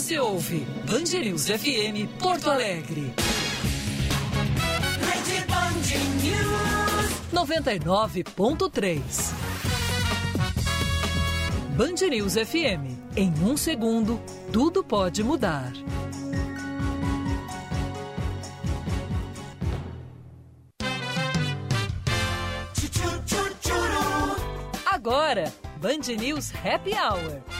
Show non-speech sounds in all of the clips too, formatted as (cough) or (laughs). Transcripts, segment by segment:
Você ouve Band News FM Porto Alegre. Rede Band News 99.3. Band News FM. Em um segundo, tudo pode mudar. Agora, Band News Happy Hour.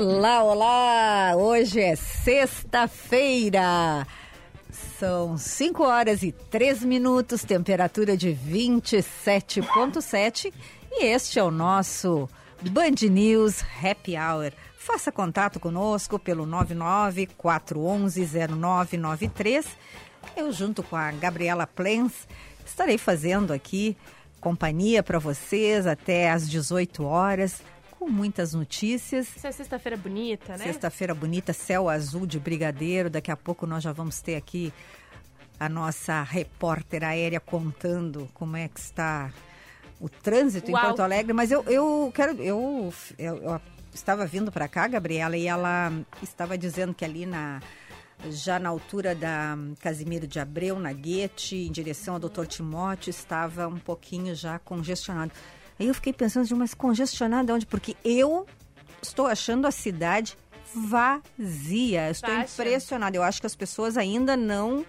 Olá, olá! Hoje é sexta-feira. São 5 horas e 3 minutos, temperatura de 27,7 e este é o nosso Band News Happy Hour. Faça contato conosco pelo 994110993. Eu, junto com a Gabriela Plens, estarei fazendo aqui companhia para vocês até às 18 horas com muitas notícias. Essa é sexta-feira bonita, né? Sexta-feira bonita, céu azul de brigadeiro. Daqui a pouco nós já vamos ter aqui a nossa repórter aérea contando como é que está o trânsito Uau. em Porto Alegre. Mas eu, eu quero. Eu, eu, eu estava vindo para cá, Gabriela, e ela estava dizendo que ali na já na altura da Casimiro de Abreu, na Guete, em direção ao Dr. Timóteo, estava um pouquinho já congestionado. Aí eu fiquei pensando, mas congestionada onde? Porque eu estou achando a cidade vazia. Estou Baixa. impressionada. Eu acho que as pessoas ainda não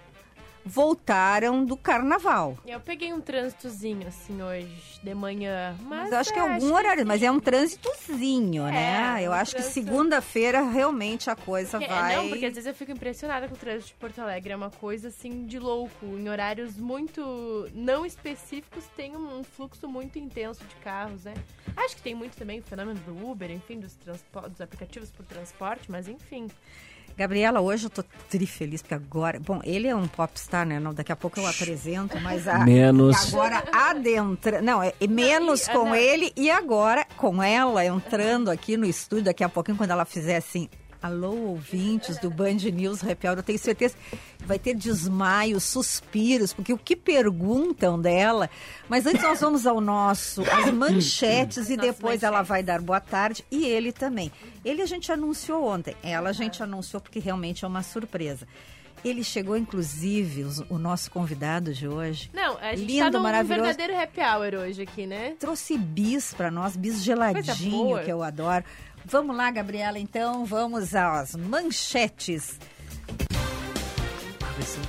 voltaram do carnaval. Eu peguei um trânsitozinho assim hoje de manhã, mas, mas acho é, que é algum horário, mas é um trânsitozinho, é, né? Eu um acho trânsito... que segunda-feira realmente a coisa é, vai. Não, porque às vezes eu fico impressionada com o trânsito de Porto Alegre, é uma coisa assim de louco. Em horários muito não específicos tem um fluxo muito intenso de carros, né? Acho que tem muito também o fenômeno do Uber, enfim, dos, dos aplicativos por transporte, mas enfim. Gabriela, hoje eu tô tri feliz, porque agora. Bom, ele é um popstar, né? Não, daqui a pouco eu apresento, mas a, menos. agora adentra. Não, é, é menos com ele e agora com ela entrando aqui no estúdio, daqui a pouquinho, quando ela fizer assim. Alô, ouvintes do Band News Happy Hour, eu tenho certeza que vai ter desmaios, suspiros, porque o que perguntam dela. Mas antes nós vamos ao nosso, as (coughs) manchetes e depois ela vai dar boa tarde e ele também. Ele a gente anunciou ontem, ela a gente anunciou porque realmente é uma surpresa. Ele chegou, inclusive, o, nosso convidado de hoje. Não, a gente lindo, tá maravilhoso. um verdadeiro happy hour hoje aqui, né? Trouxe bis para nós, bis geladinho, que eu adoro. Vamos lá, Gabriela, então, vamos às manchetes. Vai ser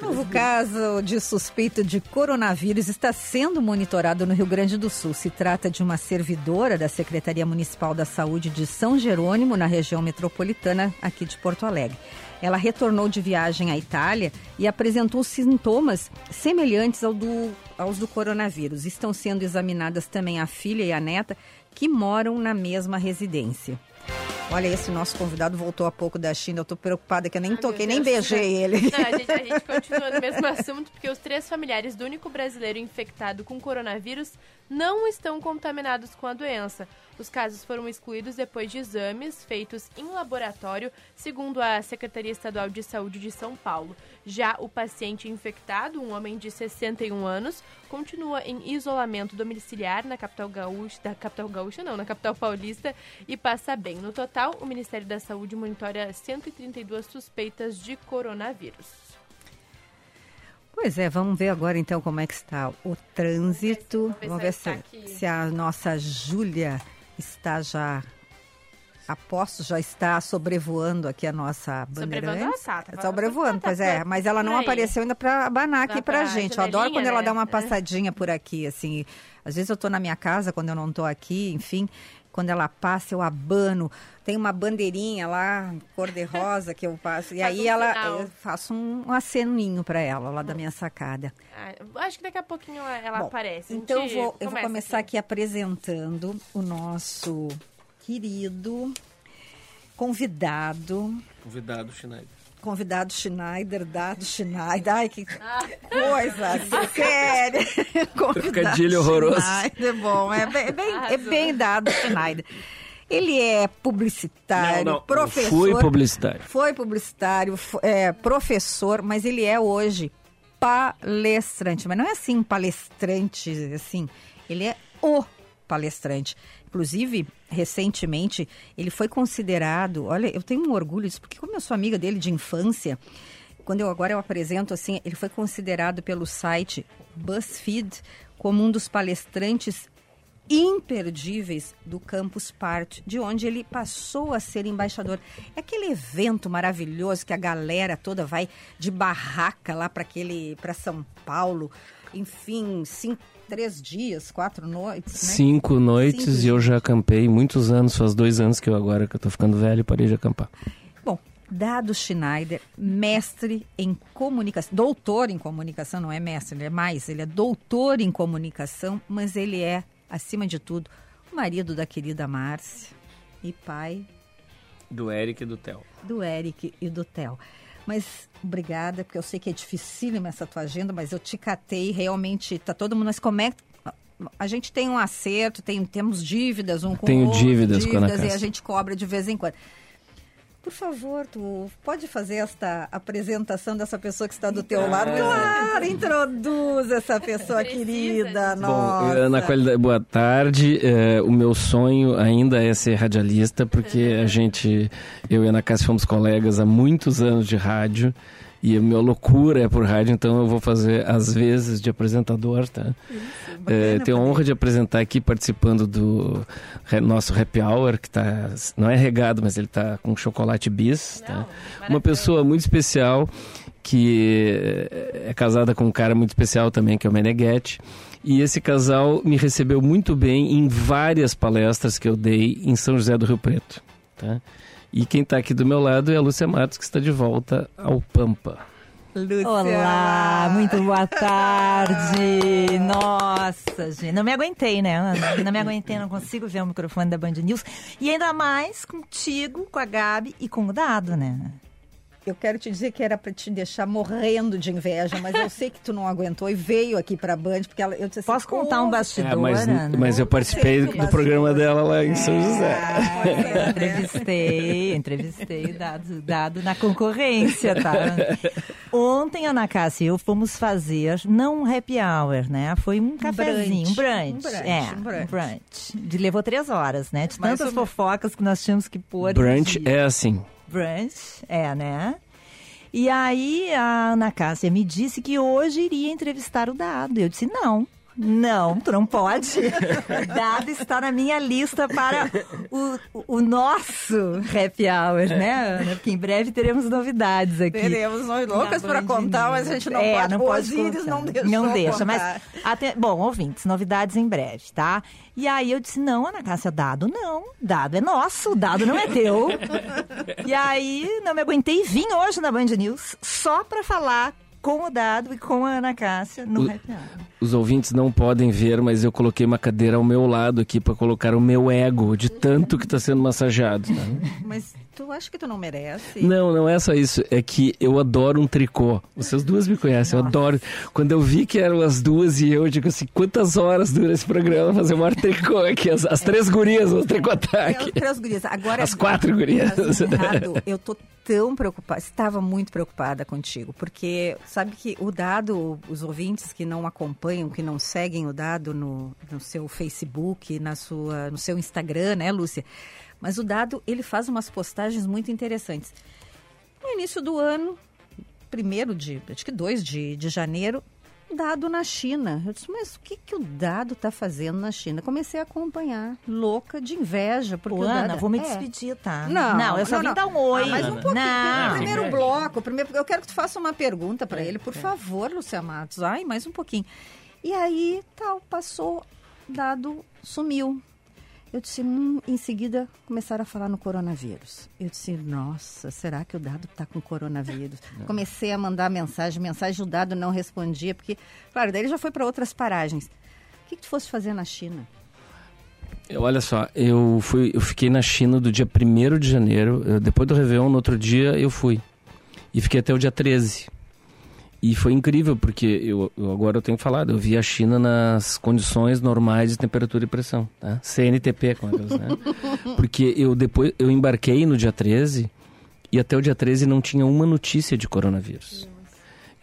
(laughs) Novo caso de suspeita de coronavírus está sendo monitorado no Rio Grande do Sul. Se trata de uma servidora da Secretaria Municipal da Saúde de São Jerônimo, na região metropolitana aqui de Porto Alegre. Ela retornou de viagem à Itália e apresentou sintomas semelhantes ao do, aos do coronavírus. Estão sendo examinadas também a filha e a neta, que moram na mesma residência. Olha, esse nosso convidado voltou há pouco da China. Eu tô preocupada que eu nem Ai, toquei, nem beijei (laughs) ele. Não, a, gente, a gente continua no mesmo assunto, porque os três familiares do único brasileiro infectado com coronavírus não estão contaminados com a doença. Os casos foram excluídos depois de exames feitos em laboratório, segundo a Secretaria Estadual de Saúde de São Paulo. Já o paciente infectado, um homem de 61 anos, continua em isolamento domiciliar na capital gaúcha, da capital gaúcha não, na capital paulista e passa bem. No total, o Ministério da Saúde monitora 132 suspeitas de coronavírus. Pois é, vamos ver agora então como é que está o trânsito. Vamos ver se, vamos ver se, se a nossa Júlia está já a posto já está sobrevoando aqui a nossa bandeirante. Sobrevoando, tá, sobrevoando, pois é, mas ela não apareceu ainda para abanar aqui para gente. Eu adoro quando ela dá uma né? passadinha por aqui, assim. Às vezes eu estou na minha casa quando eu não estou aqui, enfim, quando ela passa eu abano. Tem uma bandeirinha lá, cor de rosa que eu passo e (laughs) aí um ela eu faço um, um aceninho para ela lá da minha sacada. Ah, acho que daqui a pouquinho ela, ela Bom, aparece. Então eu vou, eu vou começar aqui. aqui apresentando o nosso querido convidado. Convidado, Schneider. convidado Schneider, dado Schneider. Ai, que coisa séria. (laughs) Trocadilho horroroso. Schneider, bom, é bem, é bem, é bem dado Schneider. Ele é publicitário, Não, não, professor. Fui publicitário. Foi publicitário, é, professor, mas ele é hoje palestrante. Mas não é assim, palestrante, assim. Ele é o palestrante. Inclusive, recentemente, ele foi considerado. Olha, eu tenho um orgulho disso, porque como eu sou amiga dele de infância, quando eu agora eu apresento assim, ele foi considerado pelo site BuzzFeed como um dos palestrantes imperdíveis do Campus Party, de onde ele passou a ser embaixador. É aquele evento maravilhoso que a galera toda vai de barraca lá para aquele para São Paulo, enfim, cinco, três dias, quatro noites, né? Cinco noites Cinco e eu já acampei muitos anos, faz dois anos que eu agora que eu tô ficando velho parei de acampar. Bom, Dado Schneider, mestre em comunicação, doutor em comunicação, não é mestre, ele é mais, ele é doutor em comunicação, mas ele é, acima de tudo, o marido da querida Márcia e pai Do Eric e do Theo. do Eric e do Theo. Mas obrigada, porque eu sei que é dificílima essa tua agenda, mas eu te catei, realmente, tá todo mundo, mas como é que... A gente tem um acerto, tem, temos dívidas um com Tenho o outro, dívidas com a Ana e a gente cobra de vez em quando. Por favor, tu pode fazer esta apresentação dessa pessoa que está do teu lado? Claro, introduz essa pessoa Precisa querida, nossa. Bom, Ana Qualidade, boa tarde. É, o meu sonho ainda é ser radialista, porque a (laughs) gente, eu e a Ana Cássia fomos colegas há muitos anos de rádio. E a minha loucura é por rádio, então eu vou fazer às vezes de apresentador, tá? É, tenho a honra de apresentar aqui, participando do nosso happy hour, que tá, não é regado, mas ele tá com chocolate bis, tá? Uma pessoa muito especial, que é casada com um cara muito especial também, que é o Meneghetti. E esse casal me recebeu muito bem em várias palestras que eu dei em São José do Rio Preto, tá? E quem está aqui do meu lado é a Lúcia Matos, que está de volta ao Pampa. Lúcia. Olá, muito boa tarde. Nossa, gente, não me aguentei, né, Ana? Não me aguentei, não consigo ver o microfone da Band News. E ainda mais contigo, com a Gabi e com o Dado, né? Eu quero te dizer que era para te deixar morrendo de inveja, mas eu sei que tu não aguentou e veio aqui para a Band, porque ela, eu disse assim, Posso contar um "Como bastidor, É, mas, Ana? mas eu participei do do programa dela lá em São José. Ah, é, né? Entrevistei, entrevistei dado, dado na concorrência, tá? Ontem, Ana Cássia e eu fomos fazer, não um happy hour, né? Foi um cafezinho, um brunch. Um brunch, é, um brunch. um brunch. De, levou três horas, né? De tantas fofocas que nós tínhamos que pôr. Brunch é assim. Brunch, é, né? E aí a Ana Cássia me disse que hoje iria entrevistar o Dado. Eu disse, não. Não, tu não pode. O Dado está na minha lista para o, o- nosso happy hour, né, Ana? Porque em breve teremos novidades aqui. Teremos nós loucas Na para contar, mas a gente não é, pode. Não pode Osíris contar. não deixou Não deixa, mas... Até, bom, ouvintes, novidades em breve, tá? E aí eu disse, não, Ana Cássia, dado não. Dado é nosso, dado não é teu. (laughs) e aí não me aguentei e vim hoje na Band News só pra falar com o Dado e com a Ana Cássia no O- Happy Hour. Os ouvintes não podem ver, mas eu coloquei uma cadeira ao meu lado aqui para colocar o meu ego de tanto que está sendo massageado. tá? Mas tu acha que tu não merece? Não, não é só isso. É que eu adoro um tricô. Vocês duas me conhecem, eu adoro. Quando eu vi que eram as duas e eu, eu digo assim, quantas horas dura esse programa fazer o maior tricô aqui? As, as três gurias vão tricotar aqui. as três gurias. Agora, As quatro gurias. Dado, eu tô tão preocupada, estava muito preocupada contigo, porque sabe que o Dado, os ouvintes que não acompanham, que não seguem o Dado no, no seu Facebook, na sua, no seu Instagram, né, Lúcia? Mas o Dado, ele faz umas postagens muito interessantes. No início do ano, primeiro de, acho que 2 de, de janeiro, Dado na China. Eu disse, mas o que, que o Dado está fazendo na China? Comecei a acompanhar, louca de inveja. Porque Ô, o Ana, Dado, vou me é. despedir, tá? Não, não, eu só não, vim não. dar um oi. Ah, mas um pouquinho. Não. primeiro É. bloco, primeiro, eu quero que tu faça uma pergunta para ele, por favor, Lúcia Matos. Ai, mais um pouquinho. E aí, tal, passou, dado, sumiu. Eu disse, hum, em seguida começaram a falar no coronavírus. Eu disse, nossa, será que o dado está com coronavírus? (laughs) Comecei a mandar mensagem, mensagem, o dado não respondia, porque, claro, daí ele já foi para outras paragens. O que, que tu fosse fazer na China? Eu- Olha só, eu, fui, eu fiquei na China do dia 1 de janeiro. eu- depois do Réveillon, no outro dia, eu fui. E fiquei até o dia 13. E foi incrível, porque eu, eu, agora eu tenho falado, eu vi a China nas condições normais de temperatura e pressão, tá? CNTP, como é que né? (laughs) Porque eu depois eu embarquei no dia 13 e até o dia 13 não tinha uma notícia de coronavírus.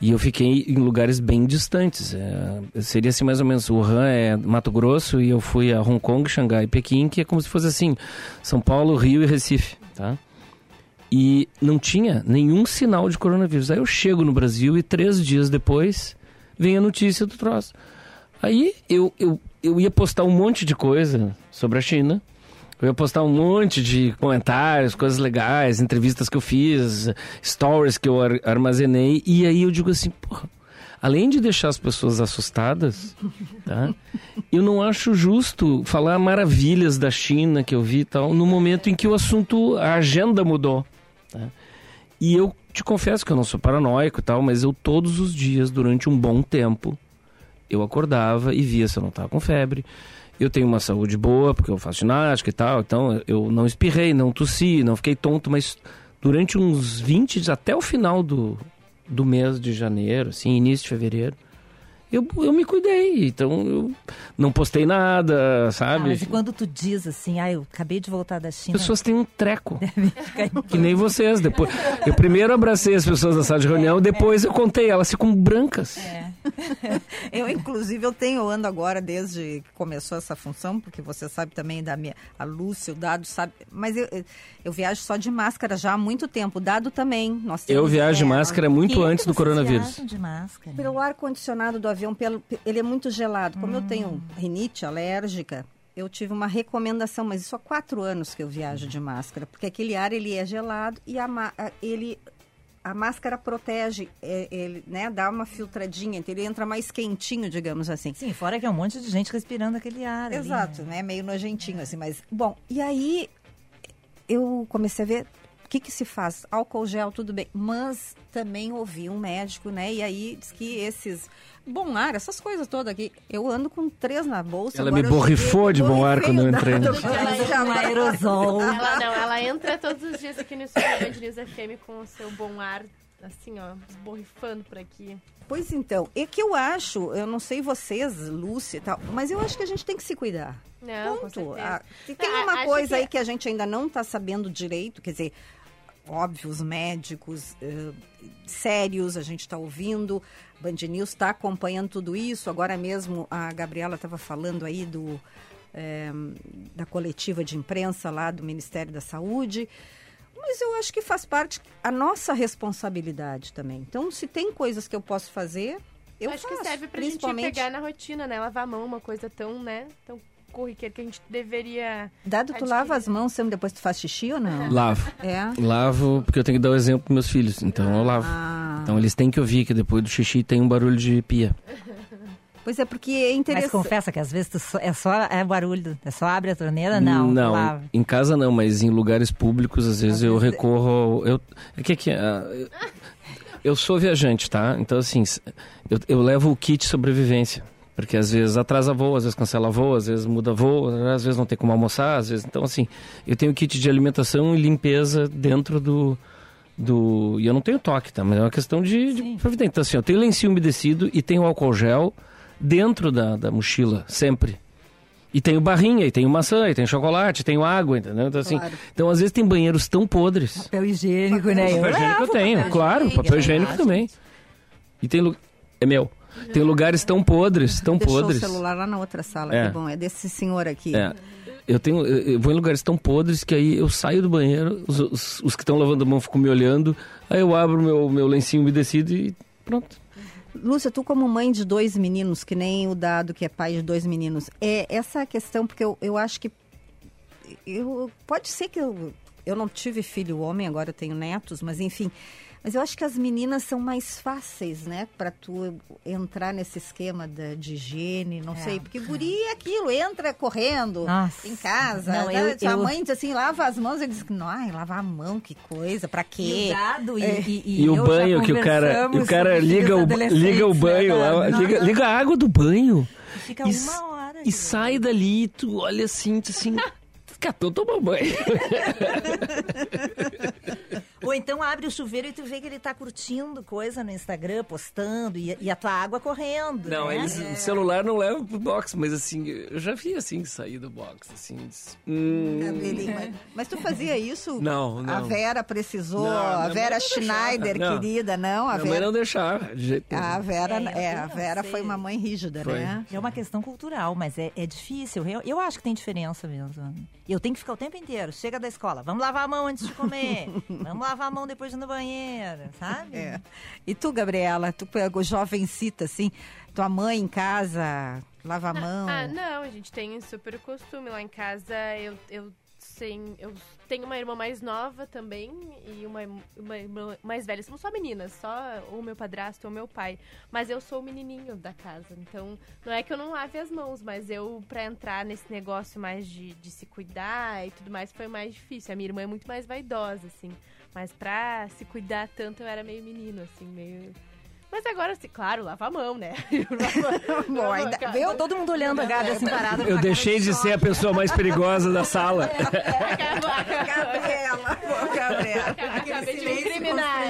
E eu fiquei em lugares bem distantes. É, seria assim mais ou menos, Wuhan é Mato Grosso e eu fui a Hong Kong, Xangai e Pequim, que é como se fosse assim, São Paulo, Rio e Recife, tá? E não tinha nenhum sinal de coronavírus. Aí eu chego no Brasil e três dias depois vem a notícia do troço. Aí eu, eu, eu ia postar um monte de coisa sobre a China. Eu ia postar um monte de comentários, coisas legais, entrevistas que eu fiz, stories que eu armazenei. E aí eu digo assim, porra, além de deixar as pessoas assustadas, tá? eu não acho justo falar maravilhas da China que eu vi e tal, no momento em que o assunto, a agenda mudou. Tá? E eu te confesso que eu não sou paranoico e tal, mas eu todos os dias, durante um bom tempo, eu acordava e via se eu não estava com febre. Eu tenho uma saúde boa, porque eu faço ginástica e tal, então eu não espirrei, não tossi, não fiquei tonto, mas durante uns 20 dias, até o final do, do mês de janeiro, assim, início de fevereiro, eu, eu me cuidei. Então eu não postei nada, sabe? Ah, mas quando tu diz assim, ah, eu acabei de voltar da China. As pessoas têm um treco. (laughs) que nem vocês. Depois, eu primeiro abracei as pessoas na sala de reunião, depois eu contei, elas ficam brancas. É. (laughs) eu, inclusive, eu tenho, ando agora desde que começou essa função, porque você sabe também da minha. A Lúcia, o Dado sabe. Mas eu, eu viajo só de máscara já há muito tempo. O Dado também. Nós eu viajo de máscara muito antes do coronavírus. De máscara? Pelo ar-condicionado do avião, pelo, ele é muito gelado. Como hum. eu tenho rinite alérgica, eu tive uma recomendação, mas isso há quatro anos que eu viajo de máscara, porque aquele ar ele é gelado e a, ele a máscara protege, é, ele, né, dá uma filtradinha, então ele entra mais quentinho, digamos assim. Sim, fora que é um monte de gente respirando aquele ar. Exato, ali, né? né? Meio nojentinho, é. assim, mas. Bom, e aí eu comecei a ver que, que se faz? Álcool gel, tudo bem. Mas também ouvi um médico, né? E aí diz que esses bom ar, essas coisas todas aqui. Eu ando com três na bolsa. Ela me borrifou de bom ar quando eu entrei. Ela um aerosol. (laughs) Ela não, ela entra todos os dias aqui no estúdio Band News FM com o seu bom ar, assim, ó, borrifando por aqui. Pois então, é que eu acho, eu não sei vocês, Lúcia e tal, mas eu acho que a gente tem que se cuidar. Não, Ponto. Ah, tem uma coisa que... aí que a gente ainda não está sabendo direito, quer dizer, óbvio, os médicos uh, sérios, a gente está ouvindo, Band News está acompanhando tudo isso. Agora mesmo a Gabriela estava falando aí do, é, da coletiva de imprensa lá do Ministério da Saúde. Mas eu acho que faz parte a nossa responsabilidade também. Então, se tem coisas que eu posso fazer, eu acho faço, que serve pra principalmente... gente pegar na rotina, né? Lavar a mão, uma coisa tão, né? Tão corriqueiro que a gente deveria. Dado, tu lava as mãos sempre depois tu faz xixi ou não? (laughs) Lavo. É? Lavo, porque eu tenho que dar o exemplo pros meus filhos, então eu lavo. Ah. Então eles têm que ouvir que depois do xixi tem um barulho de pia. Pois é, porque é interessante. Mas confessa que às vezes só, é só é barulho, é só abre a torneira? Não. Não, lava. em casa não, mas em lugares públicos às vezes às eu vezes... recorro. Ao, eu, é que aqui. Uh, eu sou viajante, tá? Então, assim, eu, eu levo o kit sobrevivência. Porque às vezes atrasa voo, às vezes cancela voo, às vezes muda voo, às vezes não tem como almoçar, às vezes. Então, assim, eu tenho kit de alimentação e limpeza dentro do. do e eu não tenho toque, tá? Mas é uma questão de, de providência. Então, assim, eu tenho lencinho umedecido e tenho álcool gel dentro da, da mochila, sempre. E tenho barrinha, e tenho maçã, e tenho chocolate, e tenho água, entendeu? Então, assim, claro. então às vezes tem banheiros tão podres. Papel higiênico, né? Papel higiênico eu tenho, papel claro, higiênico, papel higiênico também. E tem. É meu. Tem lugares tão podres, tão Deixou podres. o celular lá na outra sala, é. que bom. É desse senhor aqui. É. Eu tenho, eu vou em lugares tão podres que aí eu saio do banheiro, os, os, os que estão lavando a mão ficam me olhando, aí eu abro meu, meu lencinho umedecido e pronto. Lúcia, tu como mãe de dois meninos, que nem o Dado, que é pai de dois meninos, é essa questão, porque eu, eu acho que eu, pode ser que eu, eu não tive filho homem, agora eu tenho netos, mas enfim, mas eu acho que as meninas são mais fáceis, né? Para tu entrar nesse esquema de, de higiene, não é. sei. Porque guri é aquilo, entra correndo Nossa. em casa. Não, né? eu, a mãe diz assim, lava as mãos. Ele diz, ai, lavar a mão, que coisa, para quê? E o, dado, e, é. e, e, e o banho, que o cara, o cara liga, o, liga o banho, né? liga, liga a água do banho. Fica uma hora. E sai dali, tu olha assim, tu assim... (laughs) Catou, toma banho. (laughs) Ou então abre o chuveiro e tu vê que ele tá curtindo coisa no Instagram, postando, e, e a tua água correndo. Não, né? eles, o celular não leva pro box, mas assim, eu já vi assim sair do box, assim. disse, hum, Mas, mas tu fazia isso? Não, não. A Vera precisou, Não, a Vera Schneider. Não. querida, não? A minha mãe Vera, não deixava, de jeito nenhum. a Vera, É, é, a Vera foi uma mãe rígida, Foi. né? É uma questão cultural, mas é, é difícil. Eu, eu acho que tem diferença mesmo. Eu tenho que ficar o tempo inteiro. Chega da escola, vamos lavar a mão antes de comer. (laughs) vamos lavar a mão depois de ir no banheiro, sabe? É. E tu, Gabriela, tu pegou jovencita, assim, tua mãe em casa, lava a mão. Ah, não, a gente tem super costume lá em casa. Eu, eu, sem, eu tenho uma irmã mais nova também e uma, uma irmã mais velha. Somos só meninas, só o meu padrasto ou o meu pai. Mas eu sou o menininho da casa. Então, não é que eu não lave as mãos, mas eu, pra entrar nesse negócio mais de, de se cuidar e tudo mais, foi mais difícil. A minha irmã é muito mais vaidosa, assim. Mas pra se cuidar tanto, eu era meio menino, assim, meio. Mas agora, assim, claro, lava a mão, né? (laughs) Bom, ainda, viu? Todo mundo olhando a Gabi assim parada. Eu deixei cara de ser a pessoa mais perigosa da sala. (laughs) Gabriela, pô, Gabriela. Acabei de me incriminar.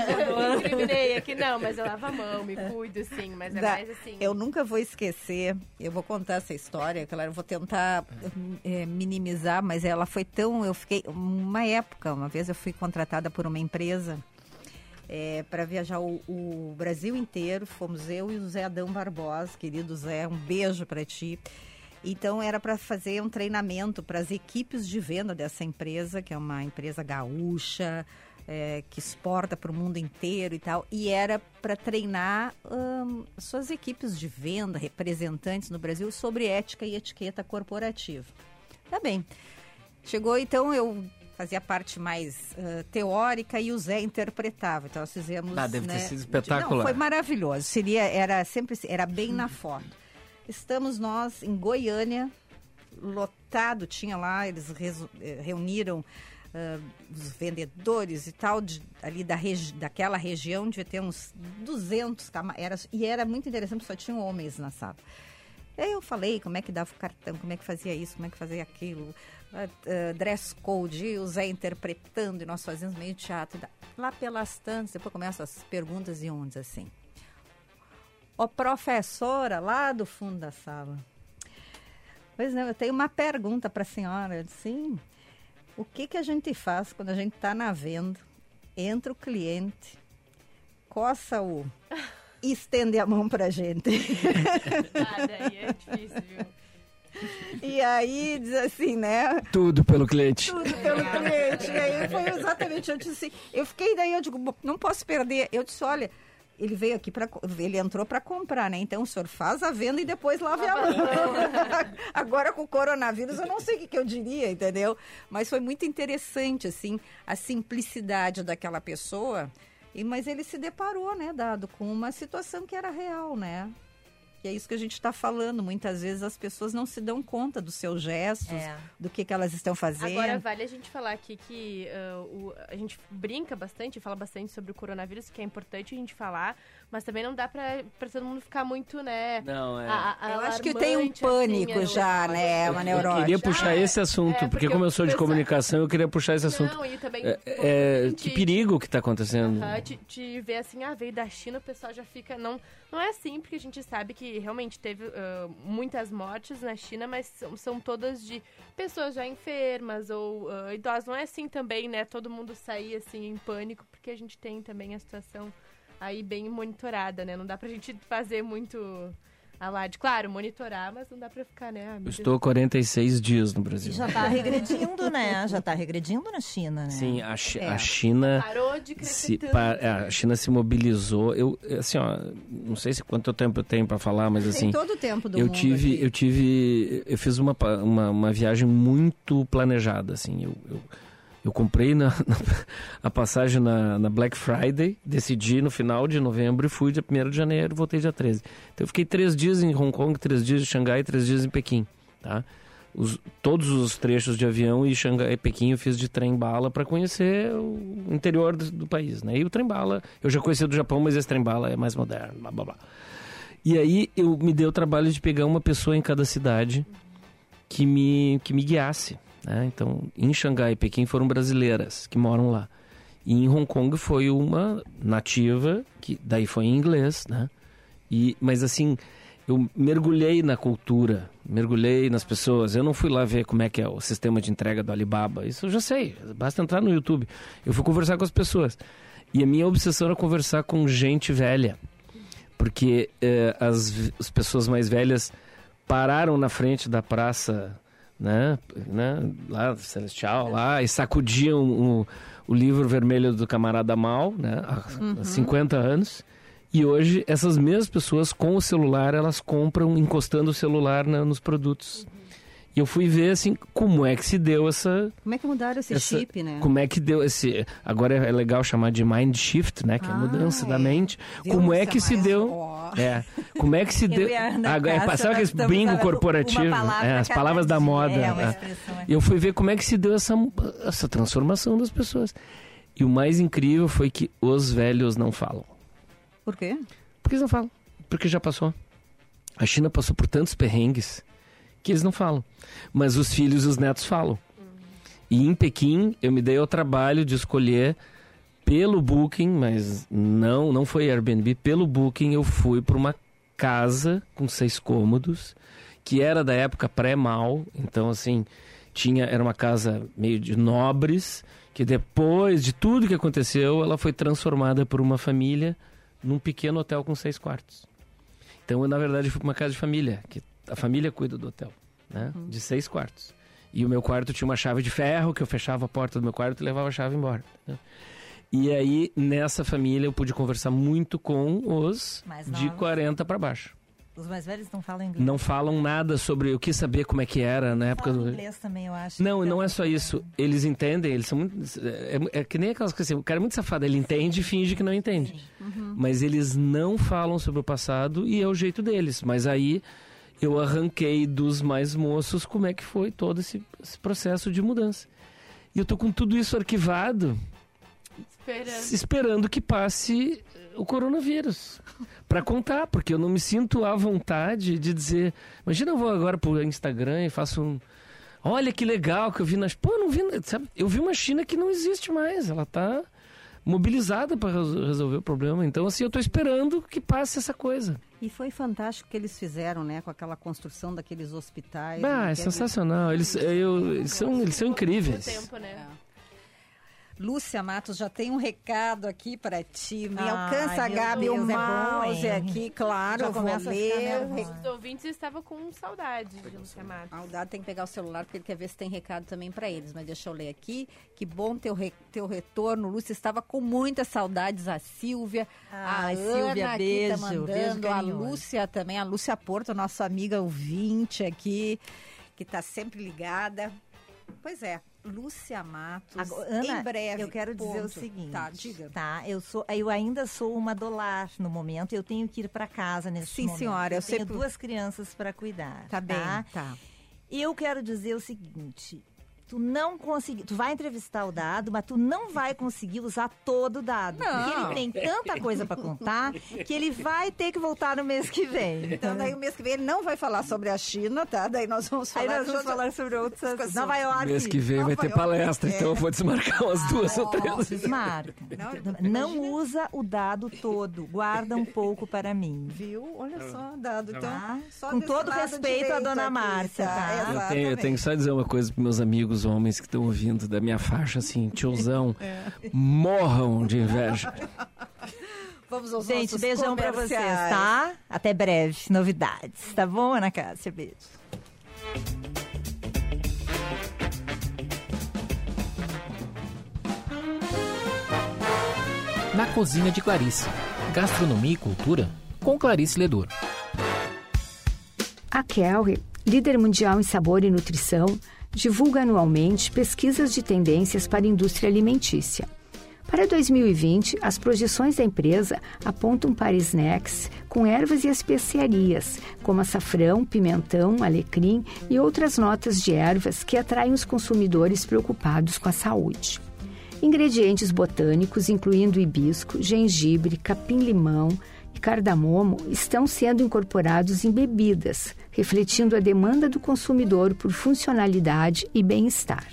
Incriminei aqui, não, mas eu lavo a mão, me cuido, sim. Mas é Da- mais assim. Eu nunca vou esquecer, eu vou contar essa história, claro, eu vou tentar eh, minimizar, mas ela foi tão. Eu fiquei. Uma época, uma vez eu fui contratada por uma empresa para viajar o, o Brasil inteiro. Fomos eu e o Zé Adão Barbosa, querido Zé, um beijo para ti. Então era para fazer um treinamento para as equipes de venda dessa empresa, que é uma empresa gaúcha, é, que exporta para o mundo inteiro e tal. E era para treinar hum, suas equipes de venda, representantes no Brasil, sobre ética e etiqueta corporativa. Tá bem. Chegou então, eu fazia parte mais ah, teórica e o Zé interpretava. Então nós fizemos. Ah, deve ter né, sido de- espetacular. Não, foi maravilhoso. Seria, era sempre, era bem na foto. Estamos nós em Goiânia, lotado, tinha lá, eles resu- eh, reuniram ah, os vendedores e tal, de- ali da regi daquela região, devia ter uns 200 cama- era E era muito interessante, só tinham homens na sala. Aí eu falei como é que dava o cartão, como é que fazia isso, como é que fazia aquilo, ah, dress code, e o Zé interpretando, e nós fazíamos meio teatro. Lá pelas tantas, depois começam as perguntas e ondas assim. Ó professora lá do fundo da sala. Pois não, eu tenho uma pergunta para a senhora. Eu disse, Sim. O que, que a gente faz quando a gente está na venda, entra o cliente, coça o e (laughs) estende a mão para gente. Ah, daí é difícil, viu? (laughs) E aí diz assim, né? Tudo pelo cliente. Tudo pelo cliente. E aí foi exatamente, eu disse assim, eu fiquei daí, eu digo, "Bom, não posso perder. Eu disse, olha, ele veio aqui para ele entrou para comprar, né? Então o senhor faz a venda e depois lave a mão. (laughs) Agora com o coronavírus eu não sei o que, que eu diria, entendeu? Mas foi muito interessante assim a simplicidade daquela pessoa. E mas ele se deparou, né, dado com uma situação que era real, né? E é isso que a gente está falando. Muitas vezes as pessoas não se dão conta dos seus gestos, É. do que, que elas estão fazendo. Agora vale a gente falar aqui que ah, o- a gente brinca bastante, fala bastante sobre o coronavírus, que é importante a gente falar, mas também não dá pra, pra todo mundo ficar muito, né? Não, é. a- a- Eu acho que tem um pânico assim, é, já, né? Uma Eu neurose. queria puxar Ah, é. esse assunto, É, porque, porque como eu sou de (laughs) comunicação, eu queria puxar esse assunto. Não, e também. É, pô, é, gente- que perigo que está acontecendo. Aham, te, te ver assim, ah, veio da China, o pessoal já fica. Não, não é assim, porque a gente sabe que realmente teve ah, muitas mortes na China, mas são, são todas de pessoas já enfermas ou ah, idosas. Não é assim também, né? Todo mundo sair assim em pânico, porque a gente tem também a situação aí bem monitorada, né? Não dá pra gente fazer muito alarde. Claro, monitorar, mas não dá pra ficar, né? Eu estou 46 dias no Brasil. já tá (laughs) regredindo, né? Já tá regredindo na China, né? Sim, a, Chi- É. a China. Parou de crescer Se, tanto. pa- é, a China se mobilizou. Eu, assim, ó, não sei se quanto tempo eu tenho para falar, mas assim, Tem todo o tempo do eu mundo tive, aqui. eu tive, eu fiz uma, uma, uma viagem muito planejada, assim, eu, eu, eu comprei na, (laughs) na- a passagem na, na Black Friday, decidi no final de novembro e fui dia 1 de janeiro, voltei dia 13. Então eu fiquei três dias em Hong Kong, três dias em Xangai três dias em Pequim, tá? Os, todos os trechos de avião e Xangai Pequim eu fiz de trem-bala para conhecer o interior do, do país, né? E o trem-bala, eu já conhecia do Japão, mas esse trem-bala é mais moderno, blá blá blá. E aí eu me dei o trabalho de pegar uma pessoa em cada cidade que me, que me guiasse. Né? Então, em Xangai e Pequim foram brasileiras que moram lá. E em Hong Kong foi uma nativa, que daí foi em inglês, né? E, mas assim, eu mergulhei na cultura, mergulhei nas pessoas. Eu não fui lá ver como é que é o sistema de entrega do Alibaba. Isso eu já sei, basta entrar no YouTube. Eu fui conversar com as pessoas. E a minha obsessão era conversar com gente velha. Porque eh, as, as pessoas mais velhas pararam na frente da praça, né, né lá Celestial, lá, e sacudiam o, o livro vermelho do camarada Mal, né, há, uhum. há 50 anos. E hoje, essas mesmas pessoas com o celular, elas compram encostando o celular na, nos produtos. E eu fui ver, assim, como é que se deu essa... Como é que mudaram esse essa, chip, né? Como é que deu esse... Agora é legal chamar de mind shift, né? Que ah, é a mudança é. da mente. Viu como é que se deu... Oh. É. Como é que se (laughs) deu... Agora, sabe aquele bingo corporativo? É, as palavras da moda. É, é. Eu fui ver como é que se deu essa, essa transformação das pessoas. E o mais incrível foi que os velhos não falam. Por quê? Porque eles não falam. Porque já passou. A China passou por tantos perrengues que eles não falam. Mas os filhos e os netos falam. E em Pequim, eu me dei ao trabalho de escolher pelo Booking, mas não, não foi Airbnb, pelo Booking eu fui para uma casa com seis cômodos, que era da época pré-mal, então assim, tinha era uma casa meio de nobres, que depois de tudo que aconteceu, ela foi transformada por uma família num pequeno hotel com seis quartos. Então, eu, na verdade, fui para uma casa de família, que a família cuida do hotel, né? Uhum. De seis quartos. E o meu quarto tinha uma chave de ferro, que eu fechava a porta do meu quarto e levava a chave embora. Né? E aí, nessa família, eu pude conversar muito com os de 40 para baixo. Os mais velhos não falam inglês? Não falam nada sobre. Eu quis saber como é que era na época do. inglês também, eu acho. Não, não é só isso. Eles entendem, eles são muito. É, é que nem aquelas coisas assim, o cara é muito safado, ele entende e finge que não entende. Uhum. Mas eles não falam sobre o passado e é o jeito deles. Mas aí eu arranquei dos mais moços como é que foi todo esse, esse processo de mudança. E eu tô com tudo isso arquivado. Esperando. Esperando que passe o coronavírus (laughs) para contar, porque eu não me sinto à vontade de dizer. Imagina eu vou agora pro Instagram e faço um. Olha que legal que eu vi nas. Pô, eu não vi. Sabe? Eu vi uma China que não existe mais. Ela tá mobilizada para resolver o problema. Então, assim, eu estou esperando que passe essa coisa. E foi fantástico o que eles fizeram, né? Com aquela construção daqueles hospitais. Né? é sensacional. Eles, eu, eles, são, eles são incríveis. Tempo, né? É. Lúcia Matos já tem um recado aqui para ti. Me alcança, Gabi, o mouse é bom, aqui, claro, já eu vou ler. Os ouvintes estavam com saudade de Lúcia Matos. Ah, o Dado tem que pegar o celular porque ele quer ver se tem recado também para eles, mas deixa eu ler aqui. Que bom teu, re, teu retorno, Lúcia. Estava com muitas saudades a Silvia, ah, a Silvia, Ana beijo, tá mandando, beijo a Lúcia também, a Lúcia Porto, nossa amiga ouvinte aqui, que está sempre ligada. Pois é, Lúcia Matos. Agora, Ana, em breve. Eu quero dizer ponto. o seguinte. Tá, diga. Tá, eu sou, eu ainda sou uma dolar no momento. Eu tenho que ir para casa nesse Sim, momento. Sim, senhora. Eu, eu tenho duas crianças para cuidar. Tá, tá bem. Tá. E eu quero dizer o seguinte: tu não conseguir, tu vai entrevistar o dado, mas tu não vai conseguir usar todo o dado. Não. Porque ele tem tanta coisa para contar que ele vai ter que voltar no mês que vem. Então, daí o mês que vem ele não vai falar sobre a China, tá? Daí nós vamos falar, Aí nós vamos falar sobre outras coisas. Nova York. Mês que vem vai ter palestra, é. então eu vou desmarcar umas duas ou três. Desmarca. Não, não usa o dado todo, guarda um pouco para mim. Viu? Olha só, dado. Então, ah, Com todo respeito à dona Márcia, tá? Eu tenho, eu tenho que só dizer uma coisa para meus amigos os homens que estão ouvindo da minha faixa, assim, tiozão, (laughs) é. morram de inveja. Vamos aos Gente, beijão pra vocês, tá? Até breve, novidades. Tá bom, Ana Cássia? Beijo. Na Cozinha de Clarice. Gastronomia e cultura com Clarice Ledor. A Kelly, líder mundial em sabor e nutrição, divulga anualmente pesquisas de tendências para a indústria alimentícia. Para 2020, as projeções da empresa apontam para snacks com ervas e especiarias, como açafrão, pimentão, alecrim e outras notas de ervas que atraem os consumidores preocupados com a saúde. Ingredientes botânicos, incluindo hibisco, gengibre, capim-limão, cardamomo estão sendo incorporados em bebidas, refletindo a demanda do consumidor por funcionalidade e bem-estar.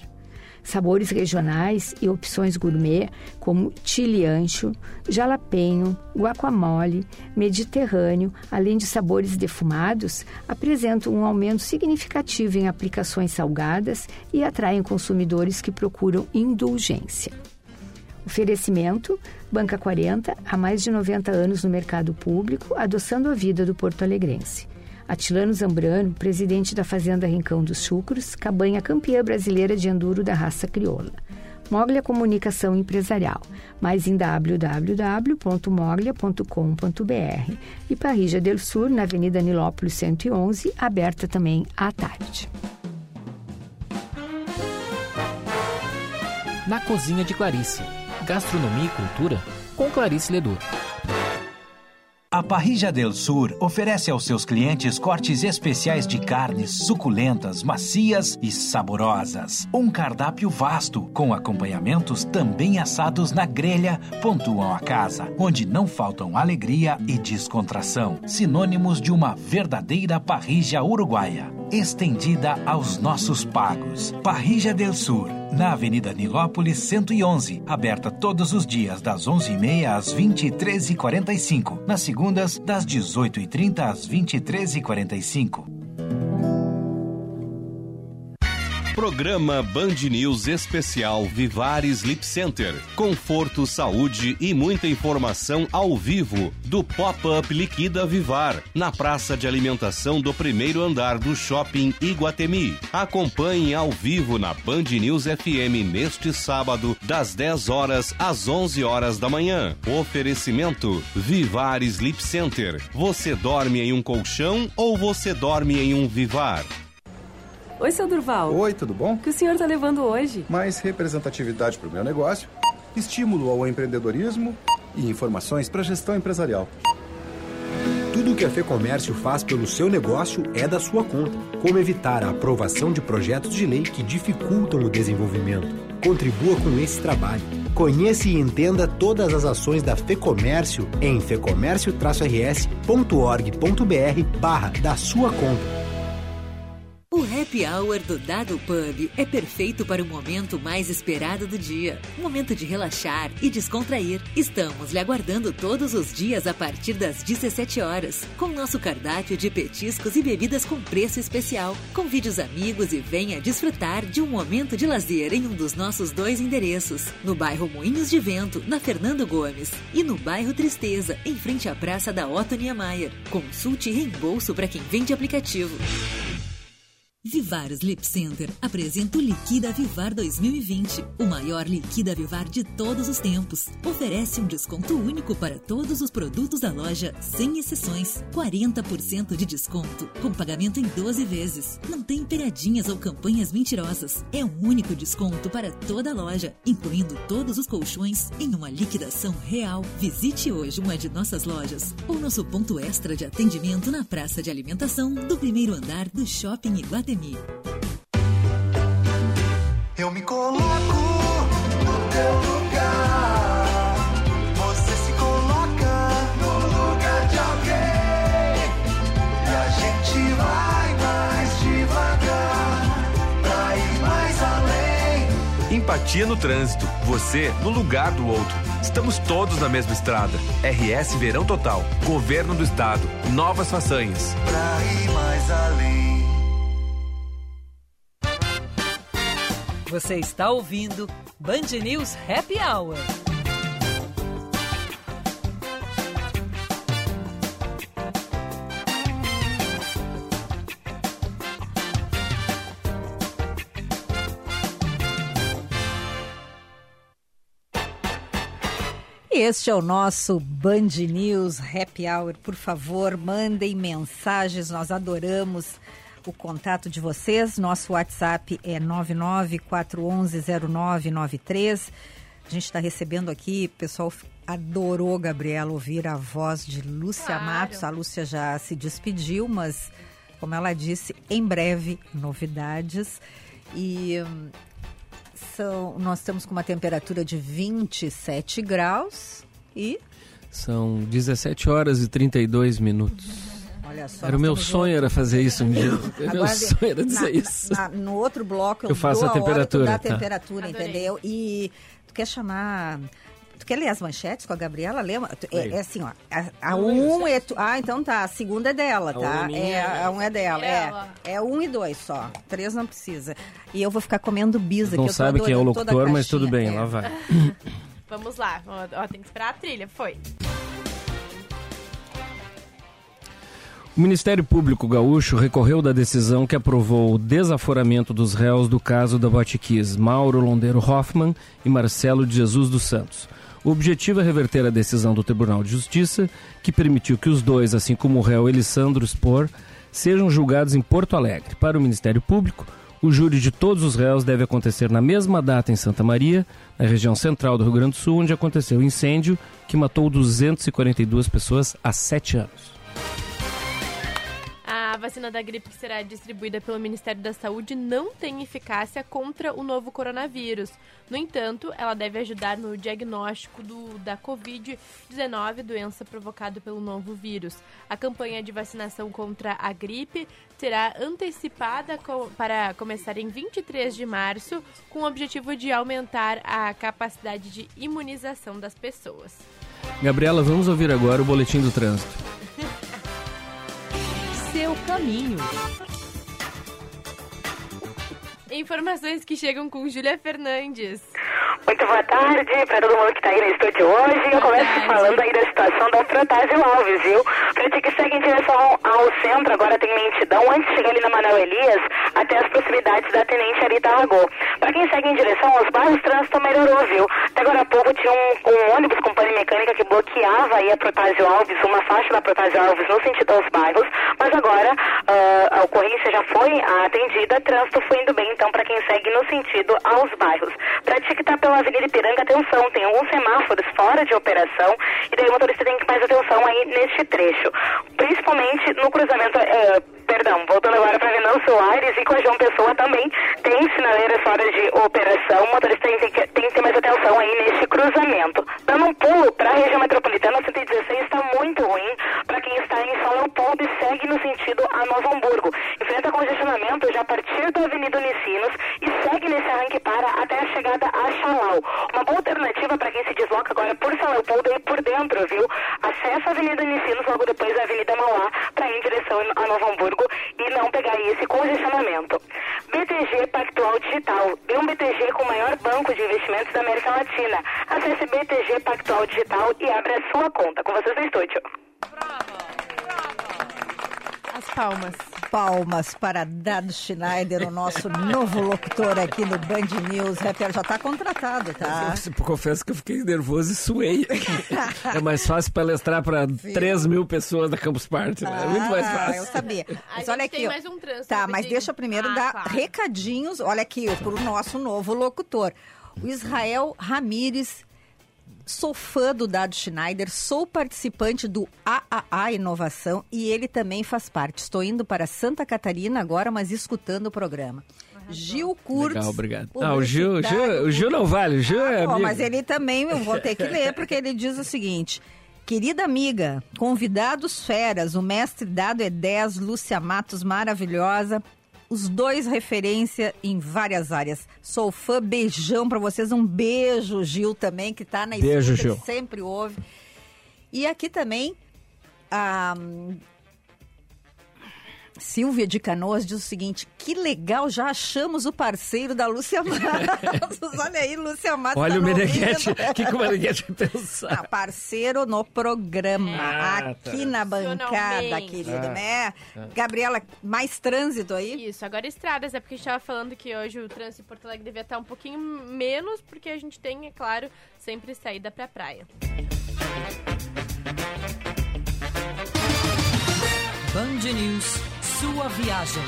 sabores regionais e opções gourmet como chili ancho, jalapeño, guacamole, mediterrâneo, além de sabores defumados, apresentam um aumento significativo em aplicações salgadas e atraem consumidores que procuram indulgência. Oferecimento: Banca 40, há mais de 90 anos no mercado público, adoçando a vida do porto alegrense. Atilano Zambrano, presidente da Fazenda Rincão dos Chucros, cabanha campeã brasileira de enduro da raça crioula. Moglia Comunicação Empresarial, mais em www.moglia.com.br e Parrija del Sur, na Avenida Nilópolis 111, aberta também à tarde. Na Cozinha de Clarice. Gastronomia e Cultura com Clarice Ledoux. A Parrija del Sur oferece aos seus clientes cortes especiais de carnes suculentas, macias e saborosas. Um cardápio vasto, com acompanhamentos também assados na grelha, pontuam a casa, onde não faltam alegria e descontração, sinônimos de uma verdadeira parrija uruguaia, estendida aos nossos pagos. Parrija del Sur na Avenida Nilópolis 111, aberta todos os dias das 11h30 às 23h45, nas segundas das 18h30 às 23h45. Programa Band News Especial Vivar Sleep Center. Conforto, saúde e muita informação ao vivo do Pop-Up Liquida Vivar, na praça de alimentação do primeiro andar do Shopping Iguatemi. Acompanhe ao vivo na Band News FM neste sábado, das 10 horas às 11 horas da manhã. Oferecimento Vivar Sleep Center. Você dorme em um colchão ou você dorme em um Vivar? Oi, seu Durval. Oi, tudo bom? O que o senhor está levando hoje? Mais representatividade para o meu negócio, estímulo ao empreendedorismo e informações para a gestão empresarial. Tudo o que a FEComércio faz pelo seu negócio é da sua conta, como evitar a aprovação de projetos de lei que dificultam o desenvolvimento. Contribua com esse trabalho. Conheça e entenda todas as ações da FEComércio em fecomércio-rs.org.br barra da sua conta. O happy hour do Dado Pub é perfeito para o momento mais esperado do dia. Momento de relaxar e descontrair. Estamos lhe aguardando todos os dias a partir das 17 horas, com nosso cardápio de petiscos e bebidas com preço especial. Convide os amigos e venha desfrutar de um momento de lazer em um dos nossos dois endereços: no bairro Moinhos de Vento, na Fernando Gomes, e no bairro Tristeza, em frente à Praça da Otto Niemeyer. Consulte reembolso para quem vende aplicativo. Vivar Sleep Center apresenta o Liquida Vivar 2020, o maior Liquida Vivar de todos os tempos. Oferece um desconto único para todos os produtos da loja, sem exceções. 40% de desconto, com pagamento em 12 vezes. Não tem pegadinhas ou campanhas mentirosas. É um único desconto para toda a loja, incluindo todos os colchões, em uma liquidação real. Visite hoje uma de nossas lojas ou nosso ponto extra de atendimento na praça de alimentação do primeiro andar do Shopping Iguatemi. Eu me coloco no teu lugar. Você se coloca no lugar de alguém. E a gente vai mais devagar pra ir mais além. Empatia no trânsito. Você no lugar do outro. Estamos todos na mesma estrada. RS Verão Total. Governo do Estado. Novas façanhas. Pra ir Você está ouvindo Band News Happy Hour. Este é o nosso Band News Happy Hour. Por favor, mandem mensagens, nós adoramos o contato de vocês. Nosso WhatsApp é 994110993. A gente está recebendo aqui, o pessoal adorou, Gabriela, ouvir a voz de Lúcia claro. Matos. A Lúcia já se despediu, mas, como ela disse, em breve novidades. E hum, são, nós estamos com uma temperatura de 27 graus e. São 17 horas e 32 minutos. Olha só. Era o meu sonho era fazer isso um dia. Meu Agora, (laughs) sonho era dizer na- isso. na- no outro bloco eu, Eu faço dou a hora, tu temperatura, dá a tá. temperatura, entendeu? E tu quer chamar... Tu quer ler as manchetes com a Gabriela? Lê, é, é assim, ó. A, a um é tu, Ah, então tá. A segunda é dela, A tá? é minha, é, a um é dela. É É, um e dois só. Três não precisa. E eu vou ficar comendo bisa, Não que sabe quem é o a locutor, mas tudo bem, É. lá vai. Vamos lá. Ó, ó, tem que esperar a trilha. Foi. O Ministério Público Gaúcho recorreu da decisão que aprovou o desaforamento dos réus do caso da Botiquis, Mauro Londeiro Hoffman e Marcelo de Jesus dos Santos. O objetivo é reverter a decisão do Tribunal de Justiça, que permitiu que os dois, assim como o réu Elisandro Spor, sejam julgados em Porto Alegre. Para o Ministério Público, o júri de todos os réus deve acontecer na mesma data em Santa Maria, na região central do Rio Grande do Sul, onde aconteceu o incêndio que matou 242 pessoas há sete anos. A vacina da gripe que será distribuída pelo Ministério da Saúde não tem eficácia contra o novo coronavírus. No entanto, ela deve ajudar no diagnóstico do, da Covid-19, doença provocada pelo novo vírus. A campanha de vacinação contra a gripe será antecipada co- para começar em 23 de março, com o objetivo de aumentar a capacidade de imunização das pessoas. Gabriela, vamos ouvir agora o boletim do trânsito. Seu caminho. Informações que chegam com Júlia Fernandes. Muito boa tarde para todo mundo que está aí no estúdio hoje. Eu começo falando aí da situação da Protásio Alves, viu? Para ti que segue em direção ao centro, agora tem lentidão antes de chegar ali na Manuel Elias, até as proximidades da Tenente Arita Aragô. Para quem segue em direção aos bairros, o trânsito melhorou, Até agora há pouco tinha um, um ônibus com pane mecânica que bloqueava aí a Protásio Alves, uma faixa da Protásio Alves no sentido aos bairros, mas agora ah, a ocorrência já foi atendida, trânsito foi indo bem, então, para quem segue no sentido aos bairros. Para ti que está pela Avenida Ipiranga, atenção, tem alguns semáforos fora de operação, e daí o motorista tem que mais atenção aí neste trecho. Principalmente no cruzamento, eh, perdão, voltando agora para Venâncio Soares e com a João Pessoa também tem sinaleiras fora de operação, o motorista tem, que- tem que ter mais atenção aí neste cruzamento. Dando um pulo para a região metropolitana, a 116 está muito ruim para quem está em São Leopoldo e segue no sentido a Novo Hamburgo. Enfrenta congestionamento já a partir da Avenida Unicinos e segue nesse arranque para até a chegada a Chalau. Uma boa alternativa para quem se desloca agora por São Leopoldo e por dentro, viu? Acessa a Avenida Unicinos logo depois da Avenida Mauá para ir em direção a Novo Hamburgo e não pegar aí esse congestionamento. BTG Pactual Digital. É um BTG com o maior banco de investimentos da América Latina. Acesse BTG Pactual Digital e abra a sua conta. Com vocês no estúdio. As palmas. Palmas para Dado Schneider, o nosso novo locutor aqui no Band News. Rapper já está contratado, tá? Eu confesso que eu fiquei nervoso e suei. (laughs) é mais fácil palestrar para 3 mil pessoas da Campus Party. né? É muito mais Ah, fácil. eu sabia. Mas olha aqui. tem mais um trânsito Tá, mas deixa eu primeiro Ah, dar claro. recadinhos. Olha aqui, para o nosso novo locutor. O Israel Ramires. Sou fã do Dado Schneider, sou participante do AAA Inovação e ele também faz parte. Estou indo para Santa Catarina agora, mas escutando o programa. Gil Kurtz. Legal, obrigado. Ah, o Gil, Gil, o Gil não vale, o Gil é Ó, amigo. mas ele também, eu vou ter que (laughs) ler, porque ele diz o seguinte. Querida amiga, convidados feras, o mestre dado é 10, Lúcia Matos, maravilhosa. Os dois referência em várias áreas. Sou fã, beijão pra vocês. Um beijo, Gil, também, que tá na Beijo, escuta, Gil. sempre ouve. E aqui também, a Silvia de Canoas diz o seguinte: que legal, já achamos o parceiro da Lúcia Matos. (laughs) Olha aí, Lúcia Matos. Olha tá o no Meneghete. O que, que o Meneghete vai pensar? Ah, parceiro no programa, Ah, aqui tá. na bancada, querida, Ah, né? ah. Gabriela, mais trânsito aí? Isso, agora estradas, é porque a gente tava falando que hoje o trânsito em Porto Alegre devia estar um pouquinho menos, porque a gente tem, é claro, sempre saída pra praia. Band News, sua viagem.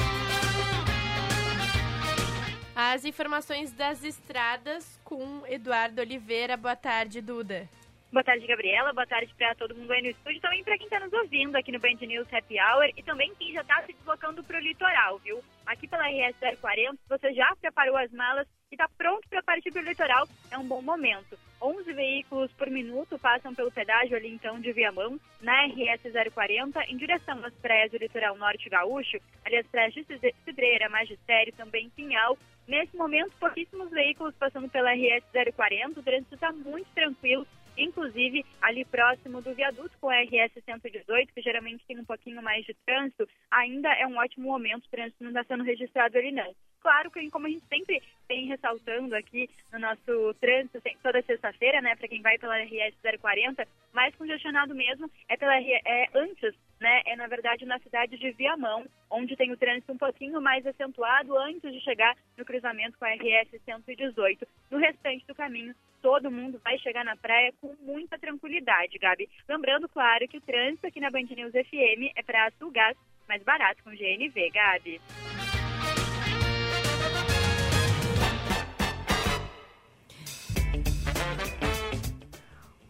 As informações das estradas com Eduardo Oliveira. Boa tarde, Duda. Boa tarde, Gabriela. Boa tarde para todo mundo aí no estúdio. Também para quem está nos ouvindo aqui no Band News Happy Hour. E também quem já está se deslocando para o litoral, viu? Aqui pela RS 040, você já preparou as malas e está pronto para partir para o litoral, é um bom momento. 11 veículos por minuto passam pelo pedágio ali então de Viamão, na RS 040, em direção às praias do litoral norte gaúcho, ali as praias de Cidreira, Magistério, também Pinhal. Nesse momento, pouquíssimos veículos passando pela RS 040, o trânsito está muito tranquilo, inclusive ali próximo do viaduto com a RS 118, que geralmente tem um pouquinho mais de trânsito, ainda é um ótimo momento, o trânsito não está sendo registrado ali não. Claro que, como a gente sempre tem ressaltando aqui no nosso trânsito, toda sexta-feira, né, para quem vai pela RS 040, mais congestionado mesmo é pela é antes, né, é na verdade na cidade de Viamão, onde tem o trânsito um pouquinho mais acentuado antes de chegar no cruzamento com a RS 118. No restante do caminho, todo mundo vai chegar na praia com muita tranquilidade, Gabi. Lembrando, claro, que o trânsito aqui na Band News FM é para Gás, mais barato com GNV, Gabi.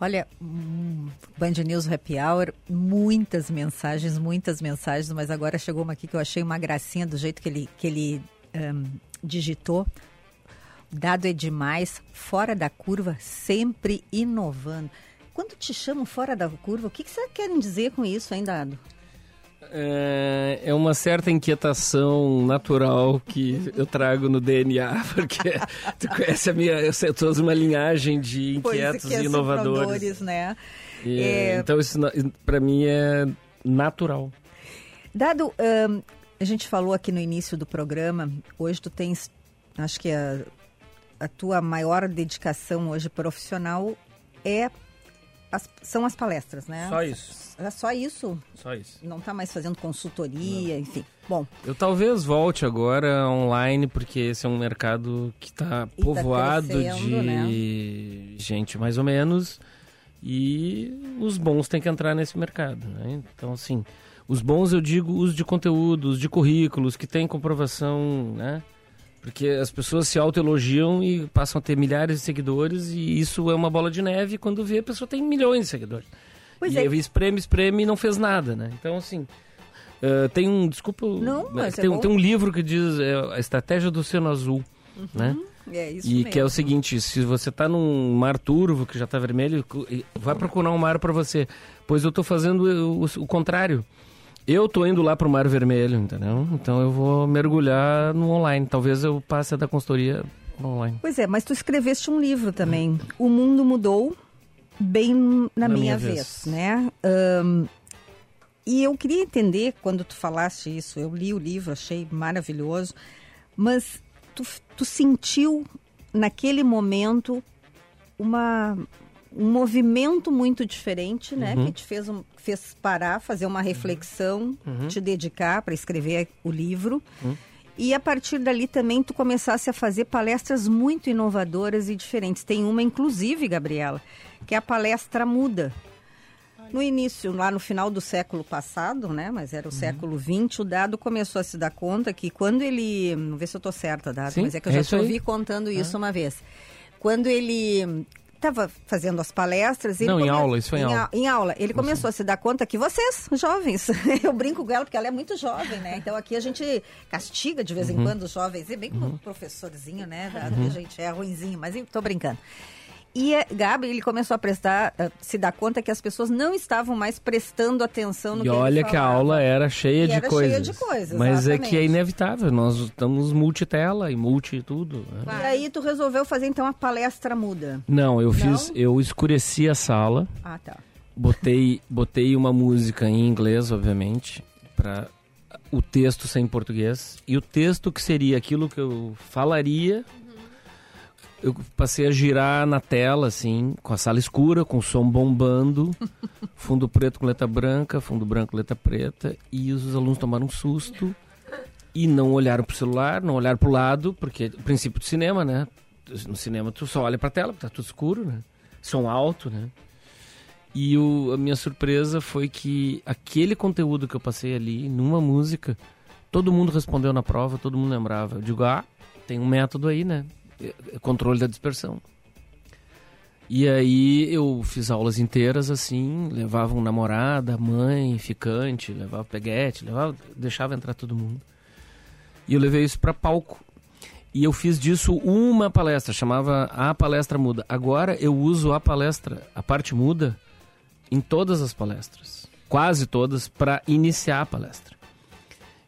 Olha, hum, Band News Happy Hour, muitas mensagens, muitas mensagens, mas agora chegou uma aqui que eu achei uma gracinha do jeito que ele, que ele um, digitou. Dado é demais, fora da curva, sempre inovando. Quando te chamam fora da curva, o que, que você quer dizer com isso, hein, Dado? É, é uma certa inquietação natural que eu trago no DNA, (laughs) porque tu conhece a minha, eu sei, toda uma linhagem de inquietos é, e inovadores. né? E, é... Então isso para mim é natural. Dado, um, a gente falou aqui no início do programa, hoje tu tens, acho que a, a tua maior dedicação hoje profissional é as, são as palestras, né? Só isso. É só isso? Só isso. Não está mais fazendo consultoria, Não. enfim. Bom. Eu talvez volte agora online, porque esse é um mercado que está tá povoado tá de né? gente mais ou menos. E os bons têm que entrar nesse mercado. Né? Então, assim, os bons eu digo os de conteúdos, de currículos, que têm comprovação, né? Porque as pessoas se autoelogiam e passam a ter milhares de seguidores e isso é uma bola de neve quando vê a pessoa tem milhões de seguidores. Pois e é. espreme, espreme e não fez nada, né? Então, assim, uh, tem um, desculpa, não, mas tem, é tem um livro que diz é, a estratégia do Oceano Azul, uhum. né? É isso e mesmo. que é o seguinte, se você está num mar turvo que já está vermelho, vai procurar um mar para você. Pois eu estou fazendo o, o, o contrário. Eu tô indo lá pro Mar Vermelho, entendeu? Então eu vou mergulhar no online. Talvez eu passe da consultoria online. Pois é, mas tu escreveste um livro também. O mundo mudou bem na, na minha, minha, vez, vez. né? Um, e eu queria entender quando tu falaste isso. Eu li o livro, achei maravilhoso, mas tu, tu sentiu naquele momento uma um movimento muito diferente, né? Uhum. Que te fez, um, fez parar, fazer uma reflexão, uhum. te dedicar para escrever o livro. Uhum. E a partir dali também tu começasse a fazer palestras muito inovadoras e diferentes. Tem uma, inclusive, Gabriela, que é a palestra muda. No início, lá no final do século passado, né? Mas era o uhum. século XX, o Dado começou a se dar conta que quando ele. Não ver se eu estou certa, Dado, Sim, mas é que eu é já te ouvi contando isso uma vez. Quando ele estava fazendo as palestras. Não, come... em aula, isso foi em, em aula. Em aula. Ele começou a se dar conta que vocês, jovens, (laughs) eu brinco com ela porque ela é muito jovem, né? Então aqui a gente castiga de vez em uhum. quando os jovens, e bem como uhum. professorzinho, né? Da, uhum. A gente é ruinzinho, mas estou brincando. E Gabi, ele começou a prestar, a se dar conta que as pessoas não estavam mais prestando atenção no e que olha que a aula era cheia, de, era coisas. cheia de coisas. Mas exatamente. é que é inevitável, nós estamos multitela e multi tudo. Né? E aí tu resolveu fazer então a palestra muda? Não, eu não? fiz, eu escureci a sala. Ah, tá. Botei, botei uma música em inglês, obviamente, para o texto ser em português. E o texto que seria aquilo que eu falaria eu passei a girar na tela, assim, com a sala escura, com o som bombando, (laughs) fundo preto com letra branca, fundo branco com letra preta, e os alunos tomaram um susto e não olharam pro celular, não olharam pro lado, porque o princípio do cinema, né? No cinema tu só olha pra tela, porque tá tudo escuro, né? Som alto, né? E o, a minha surpresa foi que aquele conteúdo que eu passei ali, numa música, todo mundo respondeu na prova, todo mundo lembrava. Eu digo, ah, tem um método aí, né? É, controle da dispersão. E aí eu fiz aulas inteiras assim, levava um namorada, mãe, ficante, levava peguete, levava, deixava entrar todo mundo. E eu levei isso para palco. E eu fiz disso uma palestra, chamava A Palestra Muda. Agora eu uso a palestra, a parte muda, em todas as palestras. Quase todas, para iniciar a palestra.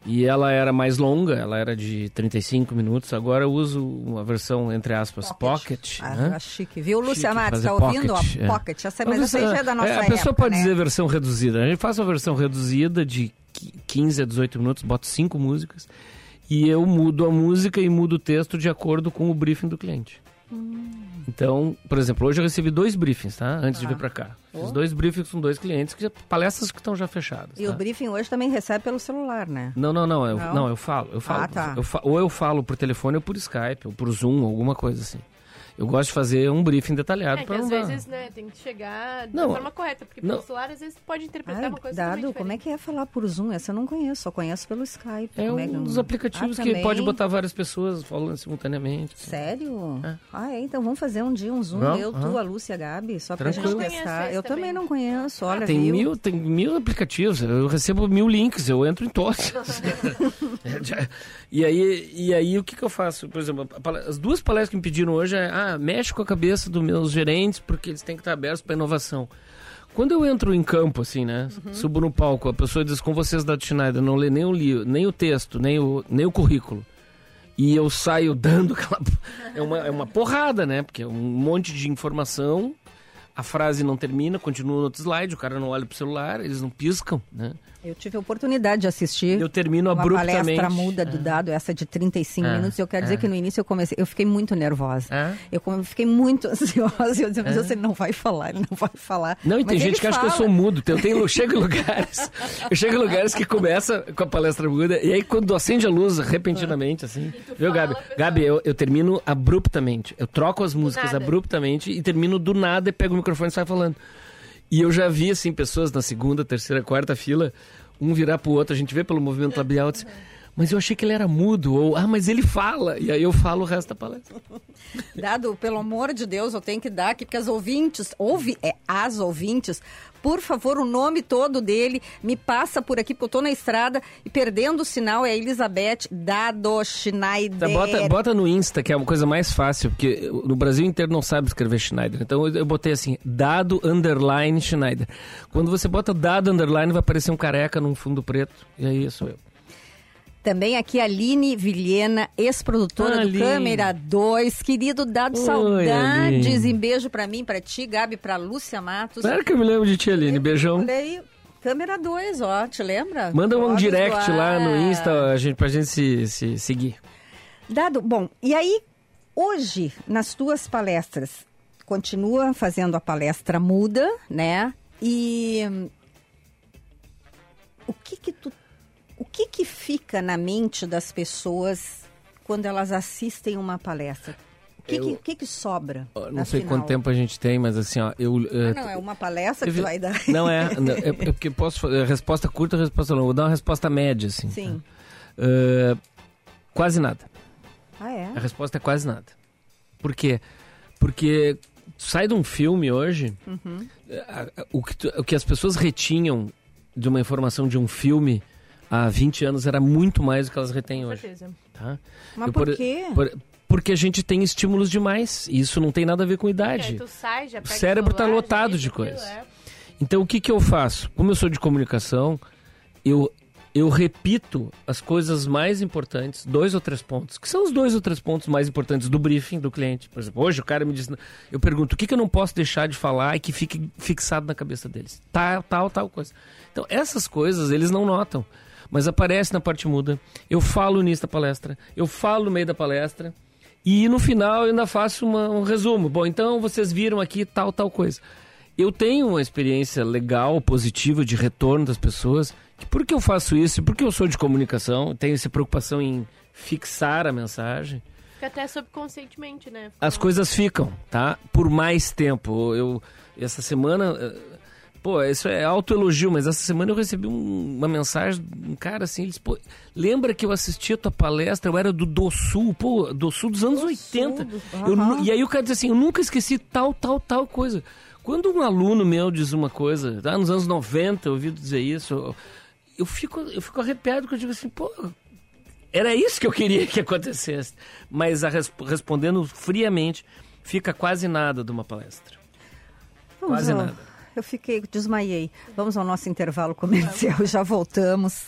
E ela era mais longa, ela era de 35 minutos. Agora eu uso uma versão, entre aspas, pocket. Ah, né? chique. Viu, Lúcia Chique Matos? fazer Tá ouvindo? pocket, ó, é. pocket. Essa, mas essa aí já é da nossa É, A época, pessoa pode né? dizer versão reduzida. A gente faz uma versão reduzida de qui- 15 a 18 minutos, boto cinco músicas. E eu mudo a música e mudo o texto de acordo com o briefing do cliente. Então, por exemplo, hoje eu recebi dois briefings, tá? Antes de vir pra cá. Fiz Oh. dois briefings com dois clientes, que palestras que estão já fechadas. E tá? o briefing hoje também recebe pelo celular, né? Não, não, não. Eu, Não? não? eu falo. Eu falo Ah, tá. eu fa- ou eu falo por telefone ou por Skype, ou por Zoom, alguma coisa assim. Eu gosto de fazer um briefing detalhado É que para às não dar- vezes, né, tem que chegar Não, da forma correta, porque não. pelo celular às vezes pode interpretar Ai, uma coisa dado, como é que é falar por Zoom? Essa eu não conheço, só conheço pelo Skype. É Como um que eu- dos aplicativos Ah, que também? pode botar várias pessoas falando simultaneamente. Sério? Ah, é? Então vamos fazer um dia um Zoom, Vamos, eu, tu, aham. a Lúcia e a Gabi, só pra Tranquilo. gente Não testar. Eu também não conheço, olha, Ah, tem viu? mil, tem mil aplicativos. Eu recebo mil links, eu entro em todos. (laughs) (laughs) (laughs) E aí, e aí o que, que eu faço? Por exemplo, as duas palestras que me pediram hoje é, ah, mexe com a cabeça dos meus gerentes porque eles têm que estar abertos para inovação. Quando eu entro em campo, assim, né? Subo no palco, a pessoa diz com vocês da Schneider, não lê nem o livro, nem o texto, nem o, nem o currículo. E eu saio (laughs) dando aquela. É uma, é uma porrada, né? Porque é um monte de informação, a frase não termina, continua no outro slide, o cara não olha pro celular, eles não piscam, né? Eu tive a oportunidade de assistir Eu termino uma abruptamente. palestra muda do dado, essa de 35 É, minutos. Eu quero dizer é. que no início eu comecei, eu fiquei muito nervosa. É? Eu fiquei muito (laughs) ansiosa. Eu dizia, mas É. você não vai falar, ele não vai falar. Não, e Mas tem gente que acha que eu fala. sou mudo. Eu, tenho, eu chego em lugares. (laughs) Eu chego em lugares que começa com a palestra muda. E aí, quando acende a luz repentinamente, assim. Viu, Gabi? Gabi, eu, eu termino abruptamente. Eu troco as músicas abruptamente e termino do nada e pego o microfone e sai falando. E eu já vi, assim, pessoas na segunda, terceira, quarta fila, um virar pro outro, a gente vê pelo movimento labial, diz, mas eu achei que ele era mudo, ou, ah, mas ele fala. E aí eu falo o resto da palestra. (laughs) Dado, pelo amor de Deus, eu tenho que dar aqui, porque as ouvintes, ouve, é as ouvintes, por favor, o nome todo dele, me passa por aqui, porque eu tô na estrada e perdendo o sinal, é a Elizabeth Dado Schneider. Tá, bota, bota no Insta, que é uma coisa mais fácil, porque no Brasil inteiro não sabe escrever Schneider. Então eu eu botei assim, dado underline Schneider. Quando você bota dado underline, vai aparecer um careca num fundo preto. E aí sou eu. Também aqui a Aline Vilhena, ex-produtora Ah, do. Câmera 2. Querido, dado Oi, saudades. Aline. E beijo pra mim, pra ti, Gabi, pra Lúcia Matos. Claro que eu me lembro de ti, Aline. Beijão. Aí, Câmera 2, ó, te lembra? Manda um Fotos direct lá no ar. Insta a gente, pra gente se, se seguir. Dado, bom, e aí, hoje, nas tuas palestras, continua fazendo a palestra muda, né? E hum, o que que tu, que que fica na mente das pessoas quando elas assistem uma palestra? O que, Eu- que, que que sobra? Não sei final? quanto tempo a gente tem, mas assim, ó, eu... eh, Ah, não, é uma palestra que teve- tu vai dar. Não é, (laughs) não, é, é porque posso fazer resposta curta, resposta longa. Vou dar uma resposta média, assim. Sim. Eh, quase nada. Ah, é? A resposta é quase nada. Por quê? Porque sai de um filme hoje, Uhum. a- a- o, que tu- o que as pessoas retinham de uma informação de um filme há 20 anos era muito mais do que elas retêm Com hoje. certeza. Tá? Mas Eu, por quê? por- porque a gente tem estímulos demais. E isso não tem nada a ver com idade. sai, O cérebro está lotado de coisas. é. Então o que, que eu faço? Como eu sou de comunicação, eu, eu repito as coisas mais importantes, dois ou três pontos, que são os dois ou três pontos mais importantes do briefing do cliente. Por exemplo, hoje o cara me diz, eu pergunto o que, que eu não posso deixar de falar e que fique fixado na cabeça deles. Tal, tal, tal coisa. Então essas coisas eles não notam, mas aparece na parte muda. Eu falo nisso da palestra, eu falo no meio da palestra. E no final eu ainda faço uma- um resumo. Bom, então vocês viram aqui tal, tal coisa. Eu tenho uma experiência legal, positiva de retorno das pessoas. Que por que eu faço isso? Porque eu sou de comunicação, tenho essa preocupação em fixar a mensagem. Fica até subconscientemente, né? As coisas ficam, tá? Por mais tempo. Eu essa semana, eh, pô, isso é autoelogio, mas essa semana eu recebi um- uma mensagem, de um cara assim, eles, pô, lembra que eu assisti a tua palestra, eu era do Do Sul, pô, Do Sul dos anos 80. Eu nu- e aí o cara diz assim, eu nunca esqueci tal, tal, tal coisa. Quando um aluno meu diz uma coisa, tá, nos anos 90 eu ouvi dizer isso, eu, eu fico, eu fico arrepiado porque eu digo assim, pô, Era isso que eu queria que acontecesse. Mas a res- respondendo friamente, fica quase nada de uma palestra. Vamos Quase ao- nada. Eu fiquei, desmaiei. Vamos ao nosso intervalo comercial, (laughs) já voltamos.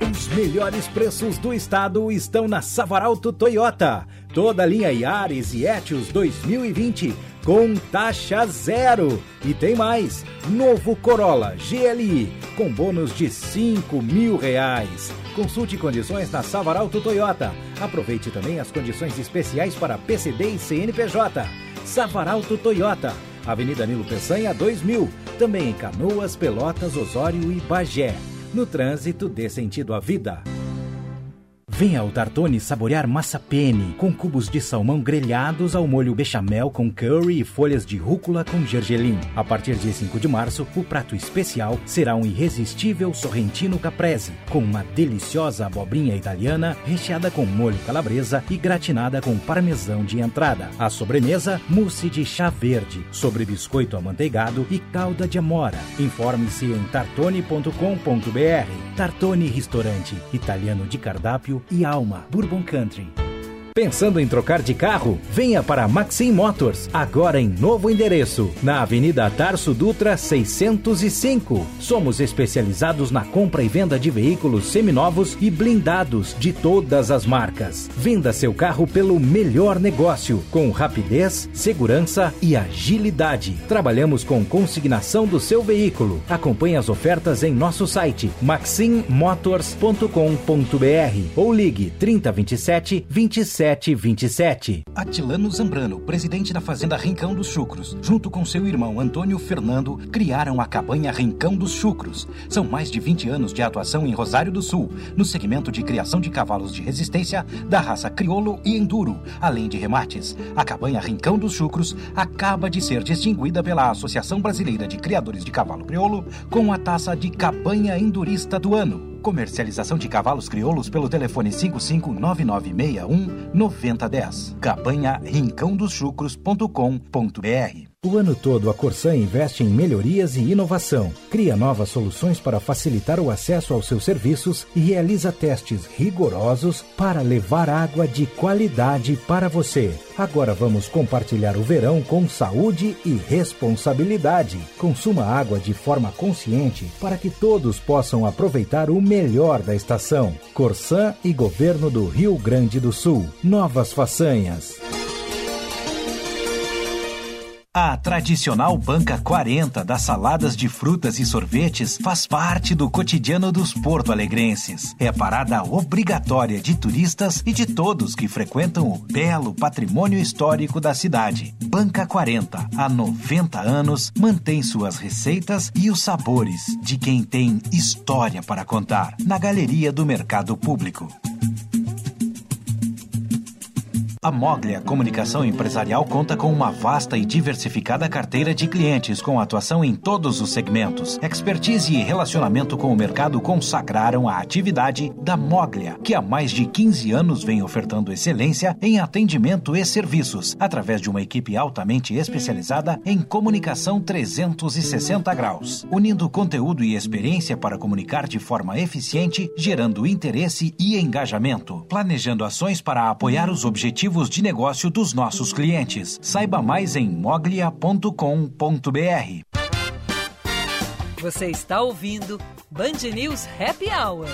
Os melhores preços do estado estão na Savaralto Toyota. Toda a linha Yaris e Etios 2020 com taxa zero. E tem mais, novo Corolla GLI com bônus de 5 mil reais. Consulte condições na Savaralto Toyota. Aproveite também as condições especiais para PCD e CNPJ. Savaralto Toyota, Avenida Nilo Peçanha 2000, também em Canoas, Pelotas, Osório e Bagé. No trânsito, dê sentido à vida. Venha ao Tartone saborear massa penne, com cubos de salmão grelhados ao molho bechamel com curry e folhas de rúcula com gergelim. A partir de 5 de março, o prato especial será um irresistível sorrentino caprese, com uma deliciosa abobrinha italiana recheada com molho calabresa e gratinada com parmesão de entrada. A sobremesa, mousse de chá verde, sobre biscoito amanteigado e calda de amora. Informe-se em tartone.com.br. Tartone Restaurante, italiano de cardápio e alma, Bourbon Country. Pensando em trocar de carro? Venha para Maxim Motors, agora em novo endereço, na Avenida Tarso Dutra 605. Somos especializados na compra e venda de veículos seminovos e blindados de todas as marcas. Venda seu carro pelo melhor negócio, com rapidez, segurança e agilidade. Trabalhamos com consignação do seu veículo. Acompanhe as ofertas em nosso site maximmotors.com.br ou ligue 3027 2727. Atilano Zambrano, presidente da Fazenda Rincão dos Chucros, junto com seu irmão Antônio Fernando, criaram a cabanha Rincão dos Chucros. São mais de 20 anos de atuação em Rosário do Sul, no segmento de criação de cavalos de resistência da raça crioulo e enduro, além de remates. A cabanha Rincão dos Chucros acaba de ser distinguida pela Associação Brasileira de Criadores de Cavalo Crioulo com a taça de cabanha endurista do ano. Comercialização de cavalos crioulos pelo telefone 559961-9010. Cabanha rincãodoschucros.com.br o ano todo, a Corsan investe em melhorias e inovação, cria novas soluções para facilitar o acesso aos seus serviços e realiza testes rigorosos para levar água de qualidade para você. Agora vamos compartilhar o verão com saúde e responsabilidade. Consuma água de forma consciente para que todos possam aproveitar o melhor da estação. Corsan e Governo do Rio Grande do Sul. Novas façanhas. A tradicional banca 40 das saladas de frutas e sorvetes faz parte do cotidiano dos porto-alegrenses. É parada obrigatória de turistas e de todos que frequentam o belo patrimônio histórico da cidade. Banca 40, há 90 anos, mantém suas receitas e os sabores de quem tem história para contar na galeria do Mercado Público. A Moglia Comunicação Empresarial conta com uma vasta e diversificada carteira de clientes com atuação em todos os segmentos. Expertise e relacionamento com o mercado consagraram a atividade da Moglia, que há mais de 15 anos vem ofertando excelência em atendimento e serviços, através de uma equipe altamente especializada em comunicação 360 graus, unindo conteúdo e experiência para comunicar de forma eficiente, gerando interesse e engajamento, planejando ações para apoiar os objetivos de negócio dos nossos clientes. Saiba mais em moglia.com.br. Você está ouvindo Band News Happy Hour.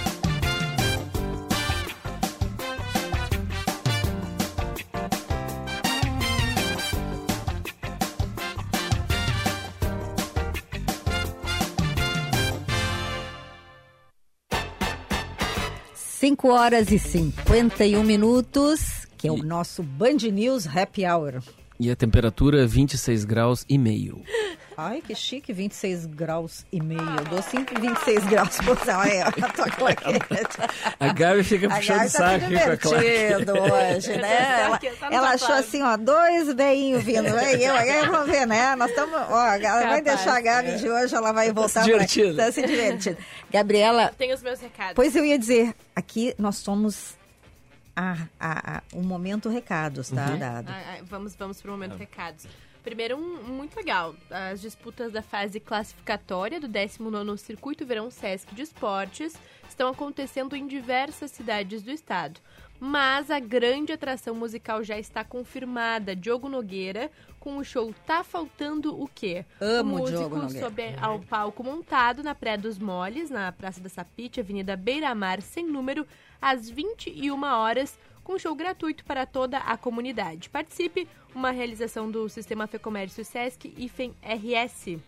Cinco horas e 51 minutos, que é o nosso Band News Happy Hour. E a temperatura 26 graus e meio. Ai, que chique, 26 graus e meio. Eu dou sempre 26 graus (laughs) por olha, a (laughs) tua claquete. A Gabi fica puxando tá saco se aqui com a claquete. hoje, né? Ela, Tá ela sofá. achou assim, ó, dois veinhos vindo. Aí eu, aí vamos ver, né? Nós estamos, ó, ela vai deixar a Gabi de hoje, ela vai voltar se pra... divertindo. Tá se divertindo. Gabriela, Tem os meus recados. pois eu ia dizer, aqui nós somos a, a, a, um momento recados, tá, Uhum. Dado? Ah, ah, vamos, vamos pro momento recados. Primeiro, um, muito legal. As disputas da fase classificatória do 19º Circuito Verão Sesc de Esportes estão acontecendo em diversas cidades do estado. Mas a grande atração musical já está confirmada. Diogo Nogueira, com o show Tá Faltando o Quê? Amo o o músico Diogo Nogueira. sob ao palco montado na Praia dos Moles, na Praça da Sapite, Avenida Beira Mar, sem número, às 21 horas, com show gratuito para toda a comunidade. Participe, uma realização do Sistema Fê Comércio Sesc e FEM RS.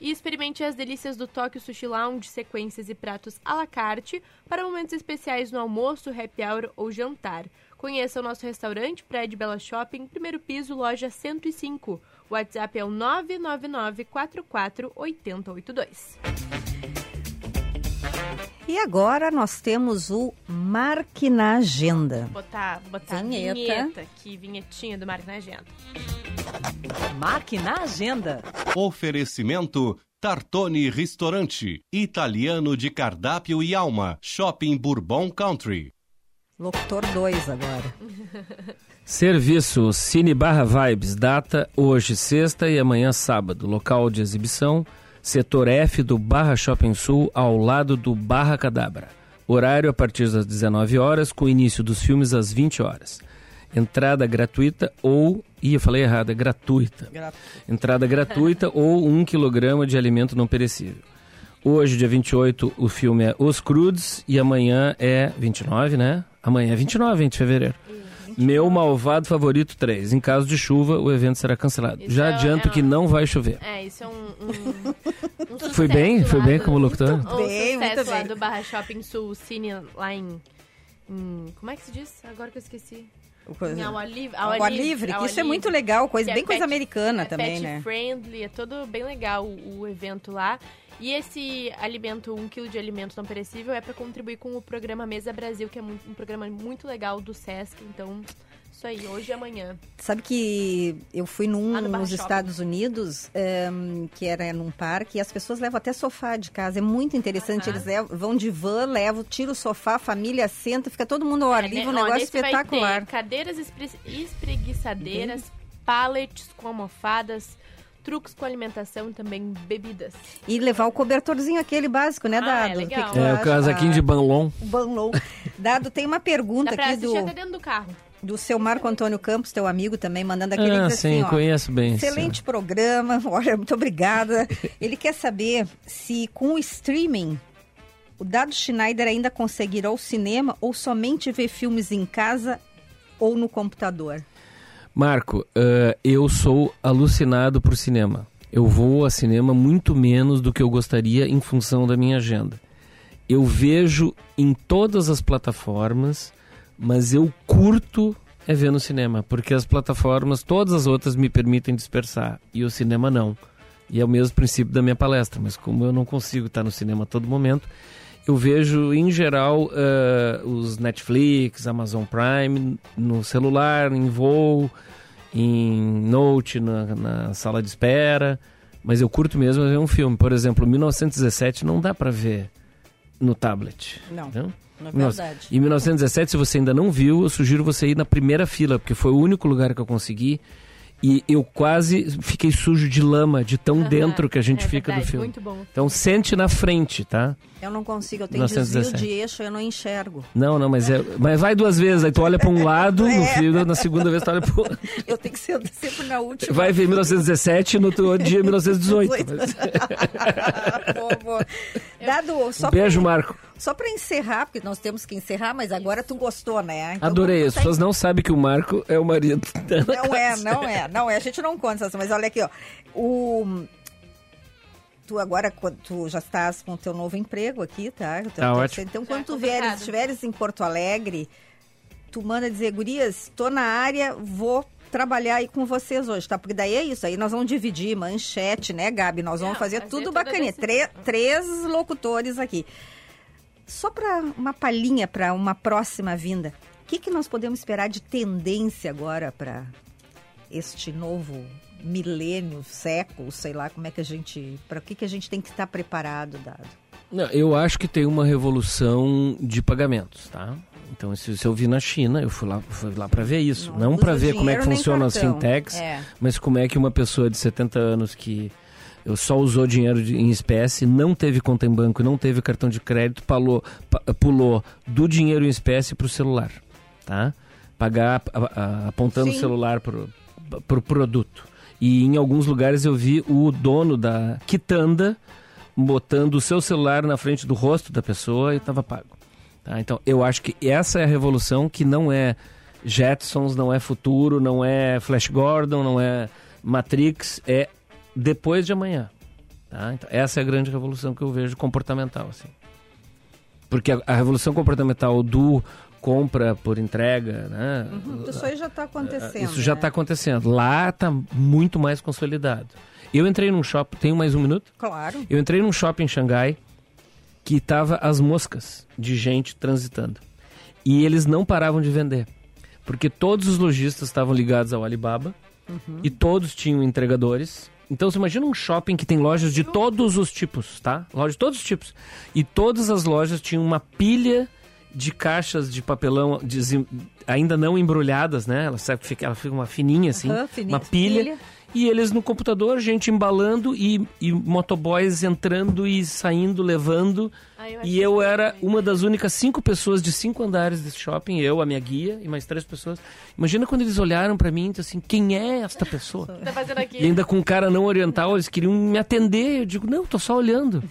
E experimente as delícias do Tóquio Sushi Lounge, sequências e pratos à la carte para momentos especiais no almoço, happy hour ou jantar. Conheça o nosso restaurante, Prédio Bela Shopping, primeiro piso, loja 105. O WhatsApp é o 999 44 8082. E agora nós temos o Marque na Agenda. Botar, botar Vinheta. vinheta aqui, vinhetinha do Marco na Agenda. Marque na agenda. Oferecimento Tartone Ristorante, italiano de cardápio e alma, Shopping Bourbon Country. Locutor 2 agora. Serviço Cine Barra Vibes, data hoje sexta e amanhã sábado. Local de exibição, setor F do Barra Shopping Sul, ao lado do Barra Cadabra. Horário a partir das 19 horas, com início dos filmes às 20 horas. Entrada gratuita ou... Ih, eu falei errado, é gratuita. Entrada gratuita (laughs) ou 1 kg de alimento não perecível. Hoje, dia 28, o filme é Os Crudes e amanhã é 29, né? Amanhã é 29 hein, de fevereiro. Meu Malvado Favorito 3. Em caso de chuva, o evento será cancelado. Isso Já é- adianto é que não vai chover. É, isso é um. um, um (laughs) Foi bem? lá bem como locutor? Um Bem, muito sucesso lá bem. do Barra Shopping Sul Cine lá em. em- como é que se diz? Agora que eu esqueci. Em ao ar livre. Ao ar livre, que ao isso é muito legal, coisa- é bem coisa pet- americana é também, pet né? friendly, é todo bem legal o, o evento lá. E esse alimento, um quilo de alimento não perecível, é para contribuir com o programa Mesa Brasil, que é um programa muito legal do Sesc. Então, isso aí, hoje e amanhã. Sabe que eu fui num Lá no nos Shopping. Estados Unidos, ehm, que era num parque, e as pessoas levam até sofá de casa. É muito interessante. Eles levam- vão de van, levam, tira o sofá, a família senta, fica todo mundo ao ar É, livre, né? um negócio espetacular. cadeiras espre- espreguiçadeiras, pallets com almofadas, truques com alimentação e também bebidas. E levar o cobertorzinho aquele básico, né, Ah, Dado? é legal. que que É, o casaquinho de banlon. Banlon. Dado, tem uma pergunta Dá pra aqui do, até dentro do carro. do seu Marco Antônio Campos, teu amigo também, mandando aquele Ah, assim, sim, ó, conheço bem. Excelente programa, (laughs) olha, muito obrigada. Ele quer saber se com o streaming o Dado Schneider ainda conseguirá o cinema ou somente ver filmes em casa ou no computador. Marco, eh, eu sou alucinado por cinema. Eu vou a cinema muito menos do que eu gostaria em função da minha agenda. Eu vejo em todas as plataformas, mas eu curto é ver no cinema, porque as plataformas, todas as outras me permitem dispersar e o cinema não. E é o mesmo princípio da minha palestra, mas como eu não consigo estar no cinema a todo momento, eu vejo em geral eh, os Netflix, Amazon Prime no celular, em voo, em note, na, na sala de espera. Mas eu curto mesmo ver um filme. Por exemplo, 1917 não dá pra ver no tablet. Não, entendeu? na verdade. Em 1917, se você ainda não viu, eu sugiro você ir na primeira fila, porque foi o único lugar que eu consegui. E eu quase fiquei sujo de lama, de tão (laughs) dentro que a gente É fica verdade, do filme. muito bom. Então, sente na frente, tá? Eu não consigo, eu tenho desvio 1917. de eixo, eu não enxergo. Não, não, mas é. Mas vai duas vezes, aí tu olha pra um lado, no É. filme, na segunda vez tu olha pro outro. (laughs) Eu tenho que ser sempre na última. Vai ver 1917 no outro dia 1918. (laughs) Boa, boa. Dado, só Um beijo, pra, Marco. Só para encerrar, porque nós temos que encerrar, mas agora tu gostou, né? Então, Adorei. As pessoas não sabem que o Marco é o marido Não é, não é, não é. A gente não conta essas, mas olha aqui, ó. O tu agora quando tu já estás com o teu novo emprego aqui, tá? Então, Tá ótimo. Então Já quando é tu vieres, estiveres em Porto Alegre, tu manda dizer, gurias, tô na área, vou trabalhar aí com vocês hoje, tá? Porque daí é isso, aí nós vamos dividir manchete, né, Gabi? Nós vamos Não, fazer, fazer tudo bacaninha. desse- Tre- três locutores aqui. Só para uma palhinha para uma próxima vinda. O que, que nós podemos esperar de tendência agora para este novo milênio, século, sei lá como é que a gente, para o que que a gente tem que estar preparado, dado? Não, eu acho que tem uma revolução de pagamentos, tá? Então, se, eu vi na China, eu fui lá, fui lá para ver isso. Não Não, para ver como é que funcionam as fintechs, É. mas como é que uma pessoa de 70 anos que só usou dinheiro de- em espécie, não teve conta em banco, não teve cartão de crédito, pa- pulou do dinheiro em espécie para o celular, tá? Pagar a- a- apontando Sim. o celular para o pro produto. E em alguns lugares eu vi o dono da quitanda botando o seu celular na frente do rosto da pessoa e estava pago. Tá? Então, eu acho que essa é a revolução que não é Jetsons, não é futuro, não é Flash Gordon, não é Matrix, é depois de amanhã. Tá? Então, essa é a grande revolução que eu vejo comportamental. Assim. Porque a, a revolução comportamental do compra por entrega, né? Uhum, isso aí já está acontecendo. Isso já né? está acontecendo. Lá está muito mais consolidado. Eu entrei num shopping, tenho mais um minuto? Claro. Eu entrei num shopping em Xangai que tava as moscas de gente transitando. E eles não paravam de vender. Porque todos os lojistas estavam ligados ao Alibaba Uhum. e todos tinham entregadores. Então você imagina um shopping que tem lojas de todos os tipos, tá? Lojas de todos os tipos. E todas as lojas tinham uma pilha de caixas de papelão desem- ainda não embrulhadas, né? Ela, sabe, fica, ela fica uma fininha assim, Aham, fininha, uma pilha. pilha. E eles no computador, gente embalando e, e motoboys entrando e saindo, levando. Ah, eu e eu era uma das únicas cinco pessoas de cinco andares desse shopping, eu, a minha guia e mais três pessoas. Imagina quando eles olharam pra mim e assim, quem é esta pessoa? (laughs) Tá fazendo aqui? E ainda com um cara não oriental, eles queriam me atender. Eu digo, não, tô só olhando.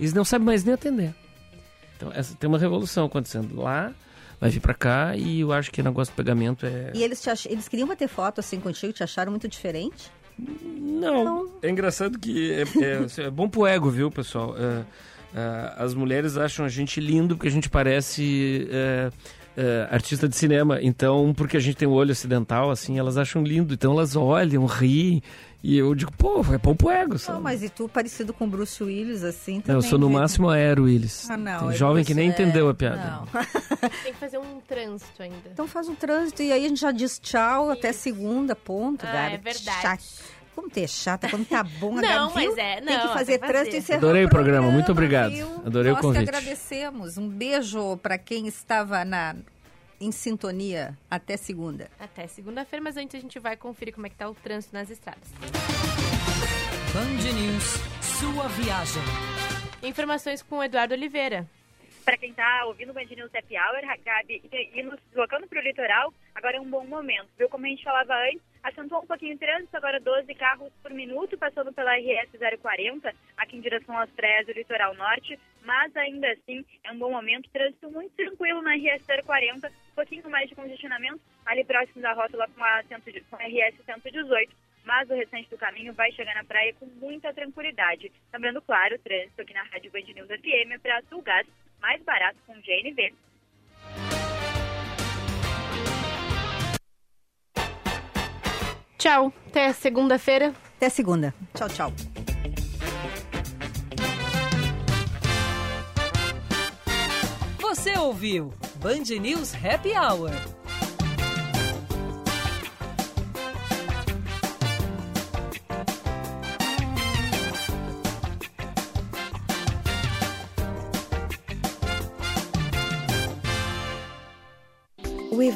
Eles não sabem mais nem atender. Então, essa, tem uma revolução acontecendo lá, vai vir pra cá e eu acho que o negócio de pegamento é... E eles, te ach... eles queriam bater foto assim contigo, te acharam muito diferente? Não. É engraçado que é, é- (laughs) é bom pro ego, viu, pessoal? É, é, as mulheres acham a gente lindo porque a gente parece é, é, artista de cinema. Então, porque a gente tem o olho ocidental, assim, elas acham lindo. Então elas olham, riem. E eu digo, pô, é bom pro ego. sabe? Não, mas e tu parecido com o Bruce Willis, assim, Não, também? eu sou no máximo aero Willis. Ah, não. Tem é jovem que nem é, entendeu a piada. não. (laughs) Tem que fazer um trânsito ainda. Então faz um trânsito e aí a gente já diz tchau até segunda, ponto, Ah, Gabi. é verdade. Chato. Como tu é chata, quando tá bom, a Não, Gabi, mas é, Tem que não, fazer tem que trânsito e fazer. encerrar Adorei o programa, programa, muito obrigado. viu? Adorei Nós o convite. que agradecemos. Um beijo para quem estava na, em sintonia. Até segunda. Até segunda-feira, mas antes a gente vai conferir como é que tá o trânsito nas estradas. Band News, sua viagem. Informações com o Eduardo Oliveira. Para quem está ouvindo o Band News Happy Hour, Gabi, e, e nos deslocando para o litoral, agora é um bom momento. Viu como a gente falava antes? Acentuou um pouquinho o trânsito, agora 12 carros por minuto, passando pela RS 040, aqui em direção às praias do litoral norte, mas ainda assim é um bom momento. Trânsito muito tranquilo na RS 040, um pouquinho mais de congestionamento ali próximo da rótula com a, 100 com a RS 118 mas o restante do caminho vai chegar na praia com muita tranquilidade. Lembrando, claro, o trânsito aqui na Rádio Band News FM é para Sulgás, mais barato com GNV. Tchau, até segunda-feira. Até segunda. Tchau, tchau. Você ouviu Band News Happy Hour.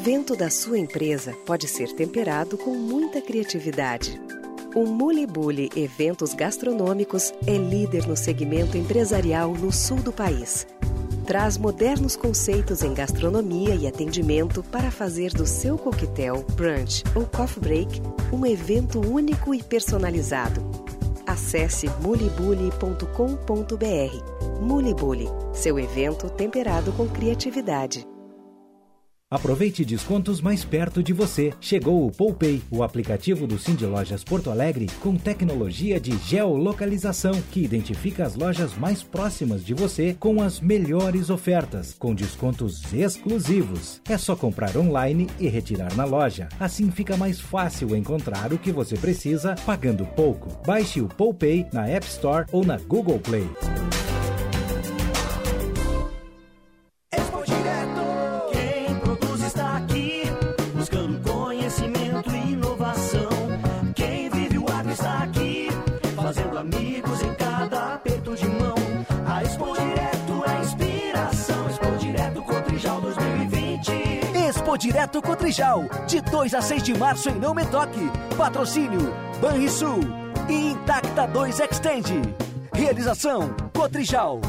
O evento da sua empresa pode ser temperado com muita criatividade. O Muli Bully Eventos Gastronômicos é líder no segmento empresarial no sul do país. Traz modernos conceitos em gastronomia e atendimento para fazer do seu coquetel, brunch ou coffee break um evento único e personalizado. Acesse mulibuli.com.br. Mulibuli, seu evento temperado com criatividade. Aproveite descontos mais perto de você. Chegou o Poupei, o aplicativo do Cindy Lojas Porto Alegre com tecnologia de geolocalização que identifica as lojas mais próximas de você com as melhores ofertas, com descontos exclusivos. É só comprar online e retirar na loja. Assim fica mais fácil encontrar o que você precisa pagando pouco. Baixe o Poupei na App Store ou na Google Play. Direto Cotrijal, de 2 a 6 de março em Não Me Toque. Patrocínio Banrisul e Intacta 2 Extend. Realização Cotrijal.